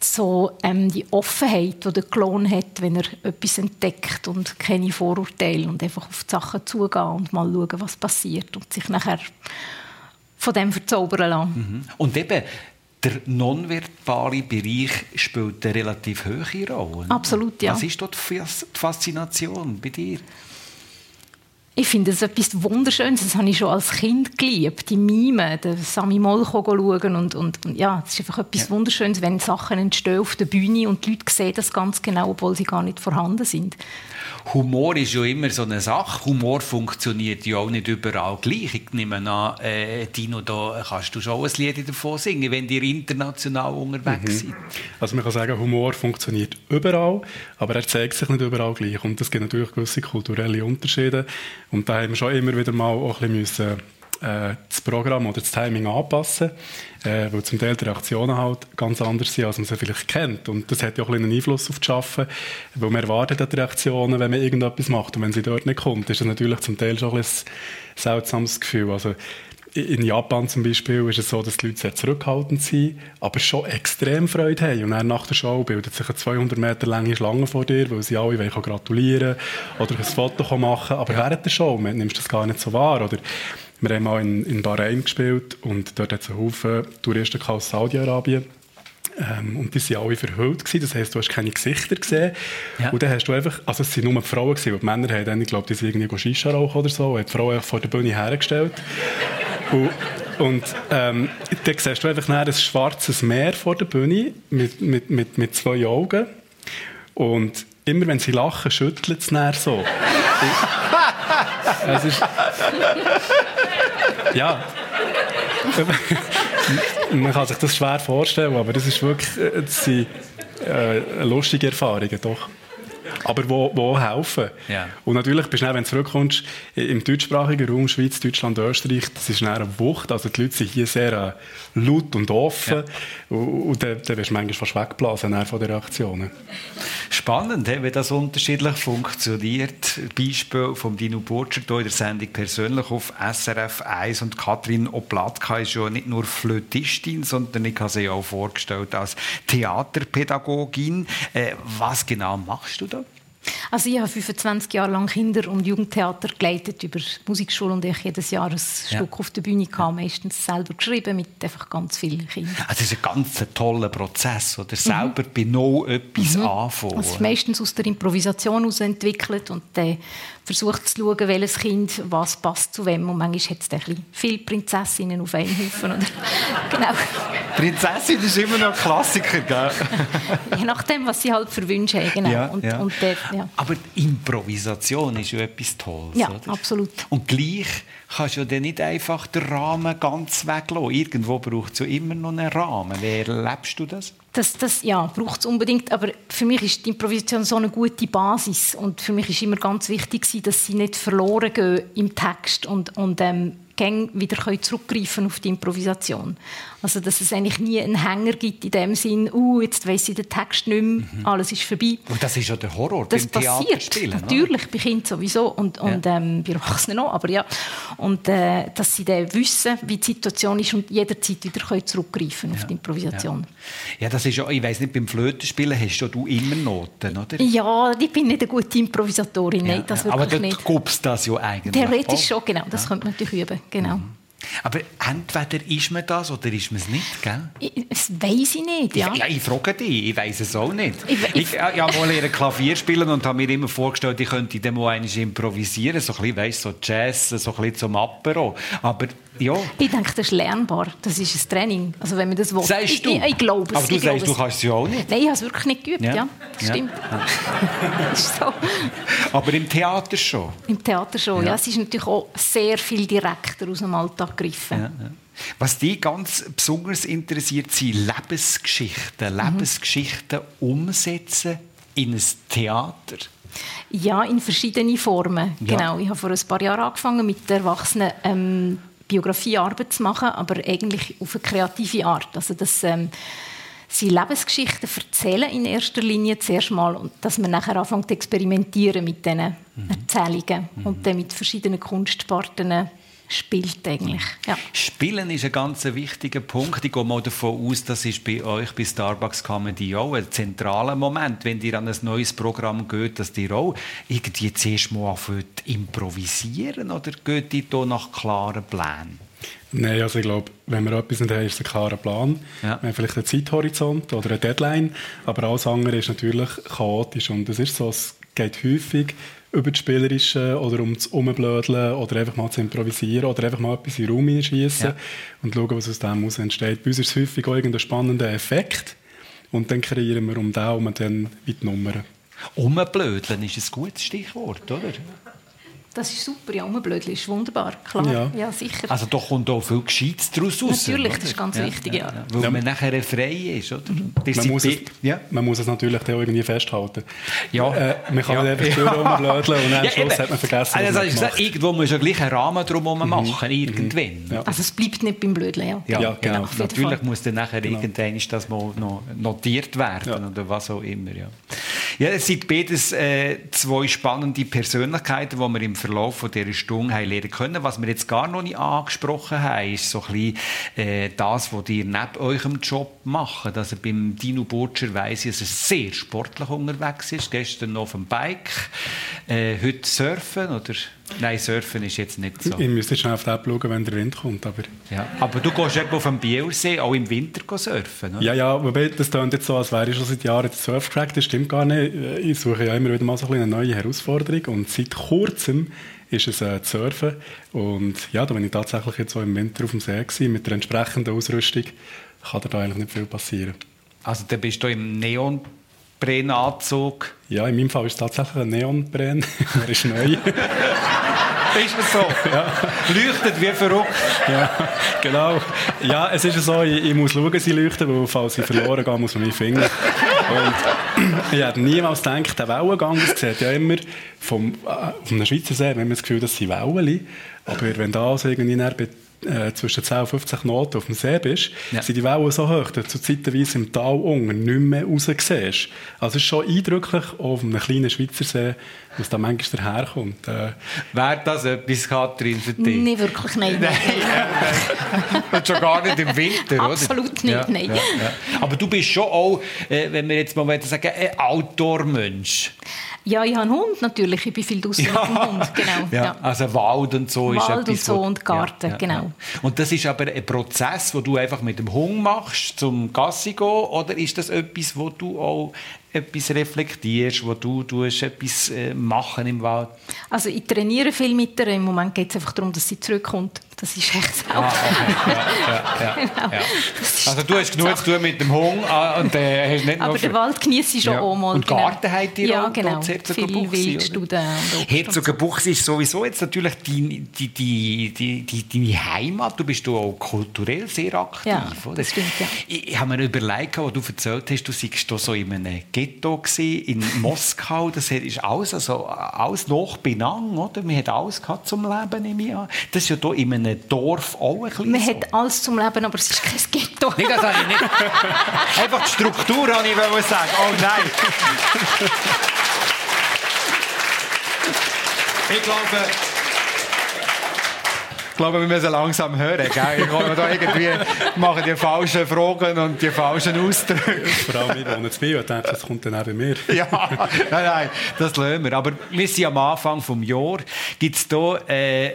so ähm, die Offenheit, die der Klon hat, wenn er etwas entdeckt und keine Vorurteile und einfach auf die Sachen zugehen und mal schauen, was passiert und sich nachher von dem verzaubern lassen. Und eben, der nonverbale Bereich spielt eine relativ hohe Rolle. Absolut, ja. Was ist dort die Fas- die Faszination bei dir? Ich finde es etwas Wunderschönes. Das habe ich schon als Kind geliebt. Die Mime, den Sami Molcho schauen. Und, und, und ja, es ist einfach etwas Wunderschönes, wenn Sachen entstehen auf der Bühne und die Leute sehen das ganz genau, obwohl sie gar nicht vorhanden sind. Humor ist ja immer so eine Sache. Humor funktioniert ja auch nicht überall gleich. Ich nehme an, äh, Dino, da kannst du schon ein Lied davon singen, wenn ihr international unterwegs seid. Also man kann sagen, Humor funktioniert überall, aber er zeigt sich nicht überall gleich. Und es gibt natürlich gewisse kulturelle Unterschiede. Und da haben wir schon immer wieder mal auch ein bisschen müssen, äh, das Programm oder das Timing anpassen, äh, weil zum Teil die Reaktionen halt ganz anders sind, als man sie vielleicht kennt. Und das hat ja auch ein einen Einfluss auf das Arbeiten, weil man erwartet die Reaktionen, wenn man irgendetwas macht. Und wenn sie dort nicht kommt, ist das natürlich zum Teil schon ein, ein seltsames Gefühl. Also in Japan zum Beispiel ist es so, dass die Leute sehr zurückhaltend sind, aber schon extrem Freude haben. Und dann nach der Show bildet sich eine 200 Meter lange Schlange vor dir, weil sie alle wollen gratulieren oder ein Foto machen Aber während der Show nimmst du das gar nicht so wahr. Oder wir haben mal in, in Bahrain gespielt und dort hat es einen Haufen Touristen aus Saudi-Arabien. Ähm, und die waren alle verhüllt. Gewesen. Das heisst, du hast keine Gesichter gesehen. Ja. Und dann hast du einfach, also es waren nur die Frauen, gewesen, die Männer haben dann, ich glaube, die sind irgendwie Shisha rauchen oder so, und haben die Frauen vor der Bühne hergestellt. Und, und ähm, dann siehst du einfach ein schwarzes Meer vor der Bühne mit, mit, mit, mit zwei Augen. Und immer wenn sie lachen, schüttelt es nachher so. (laughs) es ist... Ja. (laughs) Man kann sich das schwer vorstellen, aber das ist wirklich das sind, äh, lustige Erfahrungen, doch. Aber wo, wo helfen. Ja. Und natürlich bist du dann, wenn du zurückkommst, im deutschsprachigen Raum, Schweiz, Deutschland, Österreich, das ist eine Wucht. Also die Leute sind hier sehr äh, laut und offen. Und, und dann, dann wirst du manchmal fast weggeblasen von den Reaktionen. Spannend, wie das unterschiedlich funktioniert. Beispiel von Dino hier in der Sendung persönlich auf SRF 1 und Katrin Oplatka ist ja nicht nur Flötistin, sondern ich habe sie auch vorgestellt als Theaterpädagogin. Äh, was genau machst du da? Also ich habe 25 Jahre lang Kinder- und Jugendtheater geleitet über die Musikschule und ich jedes Jahr ein Stück auf der Bühne kam, meistens selber geschrieben mit einfach ganz vielen Kindern. Also, das ist ein ganz toller Prozess, oder selber bei noch etwas anfangen. Also meistens aus der Improvisation heraus entwickelt und dann versucht zu schauen, welches Kind was passt zu wem. Und manchmal hat es dann ein bisschen viele Prinzessinnen auf einen Haufen. Oder? (laughs) genau. Prinzessin ist immer noch ein Klassiker, gell? (laughs) Je nachdem, was sie halt für Wünsche haben. Genau. Ja, und, ja. und der, ja. Aber Improvisation ist ja etwas Tolles, Ja, oder? absolut. Und gleich kannst du ja dann nicht einfach den Rahmen ganz weglassen. Irgendwo braucht es ja immer noch einen Rahmen. Wie erlebst du das? Das, das ja, braucht es unbedingt, aber für mich ist die Improvisation so eine gute Basis und für mich ist immer ganz wichtig, dass sie nicht verloren gehen im Text und, und ähm, wieder zurückgreifen auf die Improvisation. Also dass es eigentlich nie einen Hänger gibt in dem Sinn, uh, jetzt weiss ich den Text nicht mehr, alles ist vorbei. Und das ist ja der Horror Das beim passiert, Theaterspielen. oder? natürlich, bei Kindern sowieso und, und ähm, bei Erwachsenen auch, aber ja. Und äh, dass sie dann wissen, wie die Situation ist und jederzeit wieder können zurückgreifen auf die Improvisation. Ja, das ist ja, ich weiss nicht, beim Flötenspielen hast ja du immer Noten, oder? Ja, ich bin nicht eine gute Improvisatorin, nein, das Ja, Aber wirklich dort nicht. gibst das ja eigentlich. Theoretisch schon, genau, das könnte man natürlich üben, genau. Aber entweder ist man das oder ist man es nicht, gell? Ich, das weiss ich nicht, ja. Ich, ja, ich frage dich, ich weiß es auch nicht. Ich- Ich, ich- ich, habe mal lernen Klavier spielen und habe mir immer vorgestellt, ich könnte mal einmal improvisieren, so ein bisschen, weißt, so Jazz, so ein bisschen zum Apero. Aber ja, Ich denke, das ist lernbar. Das ist ein Training. Also wenn man das will. sagst ich, du. Ich, ich glaube es. Aber du ich sagst, du kannst es ja auch nicht. Nein, ich habe es wirklich nicht geübt, Ja. ja. Das Ja. stimmt. das (laughs) ist so. Aber im Theater schon. Im Theater schon, Ja. Es ist natürlich auch sehr viel direkter aus dem Alltag gegriffen. Was dich ganz besonders interessiert, sind Lebensgeschichten. Lebensgeschichten umsetzen in ein Theater. Ja, in verschiedenen Formen. Ja. Genau. Ich habe vor ein paar Jahren angefangen, mit der Erwachsenen ähm, Biografiearbeit zu machen, aber eigentlich auf eine kreative Art. Also dass ähm, sie Lebensgeschichten erzählen in erster Linie zuerst mal und dass man nachher anfängt zu experimentieren mit diesen Erzählungen und dann mit verschiedenen Kunstsparten spielt eigentlich. Ja. Spielen ist ein ganz wichtiger Punkt. Ich gehe mal davon aus, das ist bei euch bei Starbucks Comedy auch ein zentraler Moment, wenn ihr an ein neues Programm geht, dass ihr auch irgendwie zuerst mal anfangt zu improvisieren oder geht ihr da nach klaren Plänen? Nein, also ich glaube, wenn wir etwas nicht haben, ist es ein klarer Plan. Ja. Wir haben vielleicht einen Zeithorizont oder eine Deadline, aber alles andere ist natürlich chaotisch und es ist so, es geht häufig über das Spielerische oder um das Umblödeln oder einfach mal zu improvisieren oder einfach mal etwas in den Raum hineinschießen Ja. und schauen, was aus dem heraus entsteht. Bei uns ist es häufig auch irgendein spannender Effekt und dann kreieren wir um den herum dann wie die Nummern. Umblödeln ist ein gutes Stichwort, oder? Das ist super, ja, Umblödel ist wunderbar, klar. Ja. Ja, sicher. Also da kommt auch viel Gescheites daraus raus. Natürlich, das ist ganz wichtig, ja. Weil Ja. man nachher frei ist, oder? Das Man muss, es, ja. man muss es natürlich auch irgendwie festhalten. Ja. Äh, man kann Ja. nicht einfach ja. rumblödeln und dann am Ja, Schluss eben. hat man vergessen, also, was man Irgendwo muss ja gleich einen Rahmen drumherum machen, irgendwann. Ja. Also es bleibt nicht beim Blödeln, ja. Ja, Ja, genau. jeden Natürlich muss dann nachher irgendwann das mal noch notiert werden Ja. oder was auch immer. Ja, ja es sind beides äh, zwei spannende Persönlichkeiten, die wir im Verlauf von dieser Stunde haben lernen können. Was wir jetzt gar noch nicht angesprochen haben, ist so ein bisschen äh, das, was ihr neben eurem Job macht. Also beim Dino Burtscher weiss ich, dass er sehr sportlich unterwegs ist. Gestern noch auf dem Bike, äh, heute surfen oder... Nein, surfen ist jetzt nicht so. Ich müsste schnell auf die App schauen, wenn der Wind kommt. Aber Ja. Aber du gehst irgendwo auf dem Bielsee auch im Winter surfen, oder? ja, ja, wobei das klingt jetzt so, als wäre ich schon seit Jahren jetzt Surfcrack. Das stimmt gar nicht. Ich suche ja immer wieder mal so ein eine neue Herausforderung. Und seit kurzem ist es äh, zu Surfen. Und ja, da bin ich tatsächlich jetzt so im Winter auf dem See gewesen, mit der entsprechenden Ausrüstung. Kann da eigentlich nicht viel passieren. Also dann bist du im Neonbrennanzug. Ja, in meinem Fall ist es tatsächlich ein Neonbrenn. (laughs) er ist neu. (laughs) (laughs) Ist das so? Leuchtet wie verrückt. ja, genau. Ja, es ist so, ich, ich muss schauen, sie leuchten, weil falls sie verloren gehen, muss man mich finden. Und ich hätte niemals gedacht, der Wellengang, das sieht ja immer vom, äh, von einem Schweizer See, wenn man das Gefühl, das sind Wellen. Aber wenn da also irgendwie äh, zwischen 10 und 50 Knoten auf dem See bist, Ja. sind die Wellen so hoch, dass du zeitweise im Tal unten nicht mehr raus siehst. Also es ist schon eindrücklich, auf einem kleinen Schweizer See, was da manchmal daherkommt. Äh, Wäre das etwas, Katrin, für dich? Nicht wirklich, nein. (laughs) Und schon gar nicht im Winter, oder? Absolut nicht, nein. Ja, ja. Aber du bist schon auch, äh, wenn wir jetzt mal sagen, ein Outdoor-Mensch. Ja, ich habe einen Hund natürlich. Ich bin viel draußen mit dem Hund. Genau. Ja, Ja. Also Wald und so ist Wald etwas, und so wo- und Garten, genau. Und das ist aber ein Prozess, wo du einfach mit dem Hund machst, zum Gassi gehen, oder ist das etwas, wo du auch etwas reflektierst, wo du tust, etwas äh, machen im Wald? Also ich trainiere viel mit ihr. Im Moment geht es einfach darum, dass sie zurückkommt. Das ist echt das Ah, okay. ja, ja, (laughs) Genau. Also du hast genug zu tun mit dem Hund ah, und äh, hast nicht Aber den Wald genieße ich schon auch mal. Und Garten habt ihr Ja, auch genau. oder? Wildstuden ist sowieso jetzt natürlich deine, die, die, die, die, deine Heimat. Du bist auch kulturell sehr aktiv. Ja, oder? das stimmt, ja. Ich, ich habe mir überlegt, als du erzählt hast, du seist da so in einem Ghetto gewesen, in (laughs) Moskau. Das ist alles, also, alles noch benang, oder? Man hat alles gehabt zum Leben, nehme ich an. Das ist ja hier in einem Dorf auch ein bisschen Man so. hat alles zum Leben, aber es ist kein Ghetto. Nicht, das habe ich nicht. (laughs) Einfach die Struktur, habe ich wollte sagen. Oh nein. Ich glaube, ich glaube, wir müssen langsam hören. Gell? Ich komme da irgendwie machen die falschen Fragen und die falschen Ausdrücke. vor allem ich wohne zu Biel und denke, das kommt dann auch bei mir. Ja, nein, nein, das lassen wir. Aber wir sind am Anfang des Jahres. Gibt es da äh,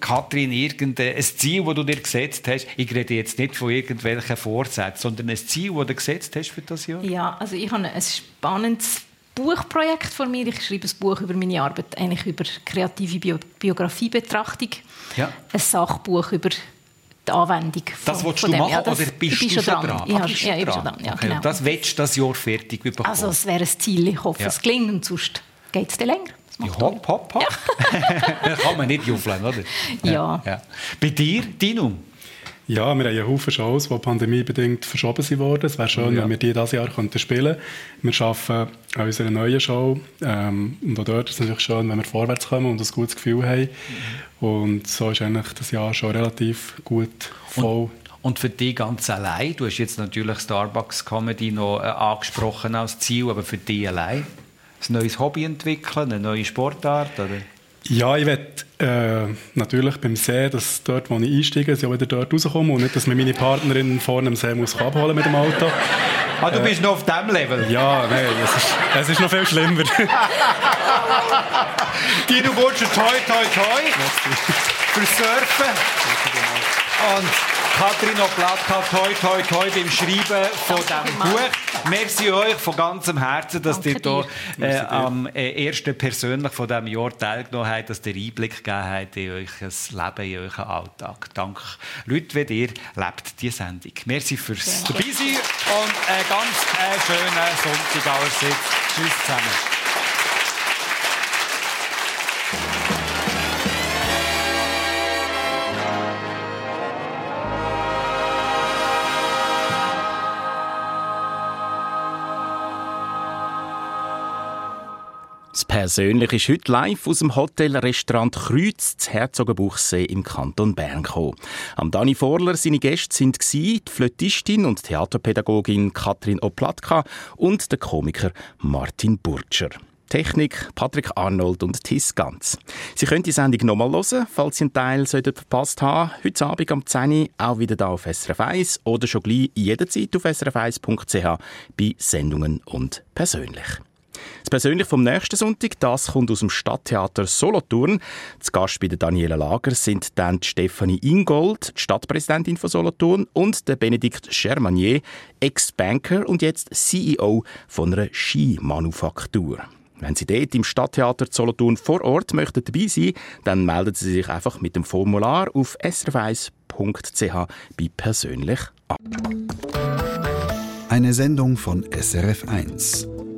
Kathrin, irgendein Ziel, das du dir gesetzt hast? Ich rede jetzt nicht von irgendwelchen Vorsätzen, sondern ein Ziel, das du gesetzt hast für das Jahr? Ja, also ich habe ein spannendes Buchprojekt vor mir. Ich schreibe ein Buch über meine Arbeit, eigentlich über kreative Bio Biografiebetrachtung. Ja. Ein Sachbuch über die Anwendung von, Das willst du machen ja, das, oder bist du schon dran? dran? Ja, ah, ja, ich bin schon dran. Ja, okay. genau. Das willst du das Jahr fertig bekommen? Also es wäre ein Ziel. Ich hoffe, ja. es gelingt und sonst geht es dann länger. Ja, hopp, hopp, hopp. Ja. (laughs) kann man nicht juffeln, oder? Ja. ja. Bei dir, Dino? Ja, wir haben einen Haufen Shows, die pandemiebedingt verschoben wurden. Es wäre schön, ja. wenn wir die dieses Jahr könnten spielen könnten. Wir arbeiten an unserer neuen Show. Ähm, und auch dort ist es natürlich schön, wenn wir vorwärts kommen und ein gutes Gefühl haben. Mhm. Und so ist eigentlich das Jahr schon relativ gut voll. Und und für dich ganz allein, du hast jetzt natürlich Starbucks Comedy noch äh, angesprochen als Ziel, aber für dich allein? Ein neues Hobby entwickeln, eine neue Sportart? Oder? Ja, ich werde äh, natürlich beim See, dass dort, wo ich einsteige, dass ich auch wieder dort rauskomme und nicht, dass mir meine Partnerin vorne am See muss abholen mit dem Auto. Ah, du äh, bist noch auf diesem Level? Ja, nein, es ist, es ist noch viel schlimmer. (laughs) Dino Butcher, toi, toi, toi. Fürs Surfen. Und Kathrin Oplatka, toi, toi, toi beim Schreiben von diesem Buch. Merci euch von ganzem Herzen, dass Danke ihr hier äh, am äh, ersten persönlich von diesem Jahr teilgenommen habt, dass ihr Einblick gegeben habt in euer Leben, in euren Alltag. Danke. Leute, wie ihr lebt diese Sendung. Merci fürs. Dabeisein und einen ganz äh, schönen Sonntag allerseits. Tschüss zusammen. Persönlich ist heute live aus dem Hotel-Restaurant Kreuz zu Herzogenbuchsee im Kanton Bern gekommen. Am Dani Vorler seine Gäste sind die Flötistin und Theaterpädagogin Katrin Oplatka und der Komiker Martin Burtscher. Technik Patrick Arnold und Tis Ganz. Sie können die Sendung nochmal hören, falls Sie einen Teil verpasst haben. Heute Abend am 10 Uhr auch wieder da auf SRF 1 oder schon gleich jederzeit auf srf1.ch bei Sendungen und persönlich. Das Persönlich vom nächsten Sonntag, das kommt aus dem Stadttheater Solothurn. Zu Gast bei Daniela Lager sind dann die Stefanie Ingold, die Stadtpräsidentin von Solothurn, und der Benedikt Germanier, Ex-Banker und jetzt CEO von einer Skimanufaktur. Wenn Sie dort im Stadttheater Solothurn vor Ort möchten dabei sein, dann melden Sie sich einfach mit dem Formular auf srf1.ch bei persönlich ab. Eine Sendung von SRF1.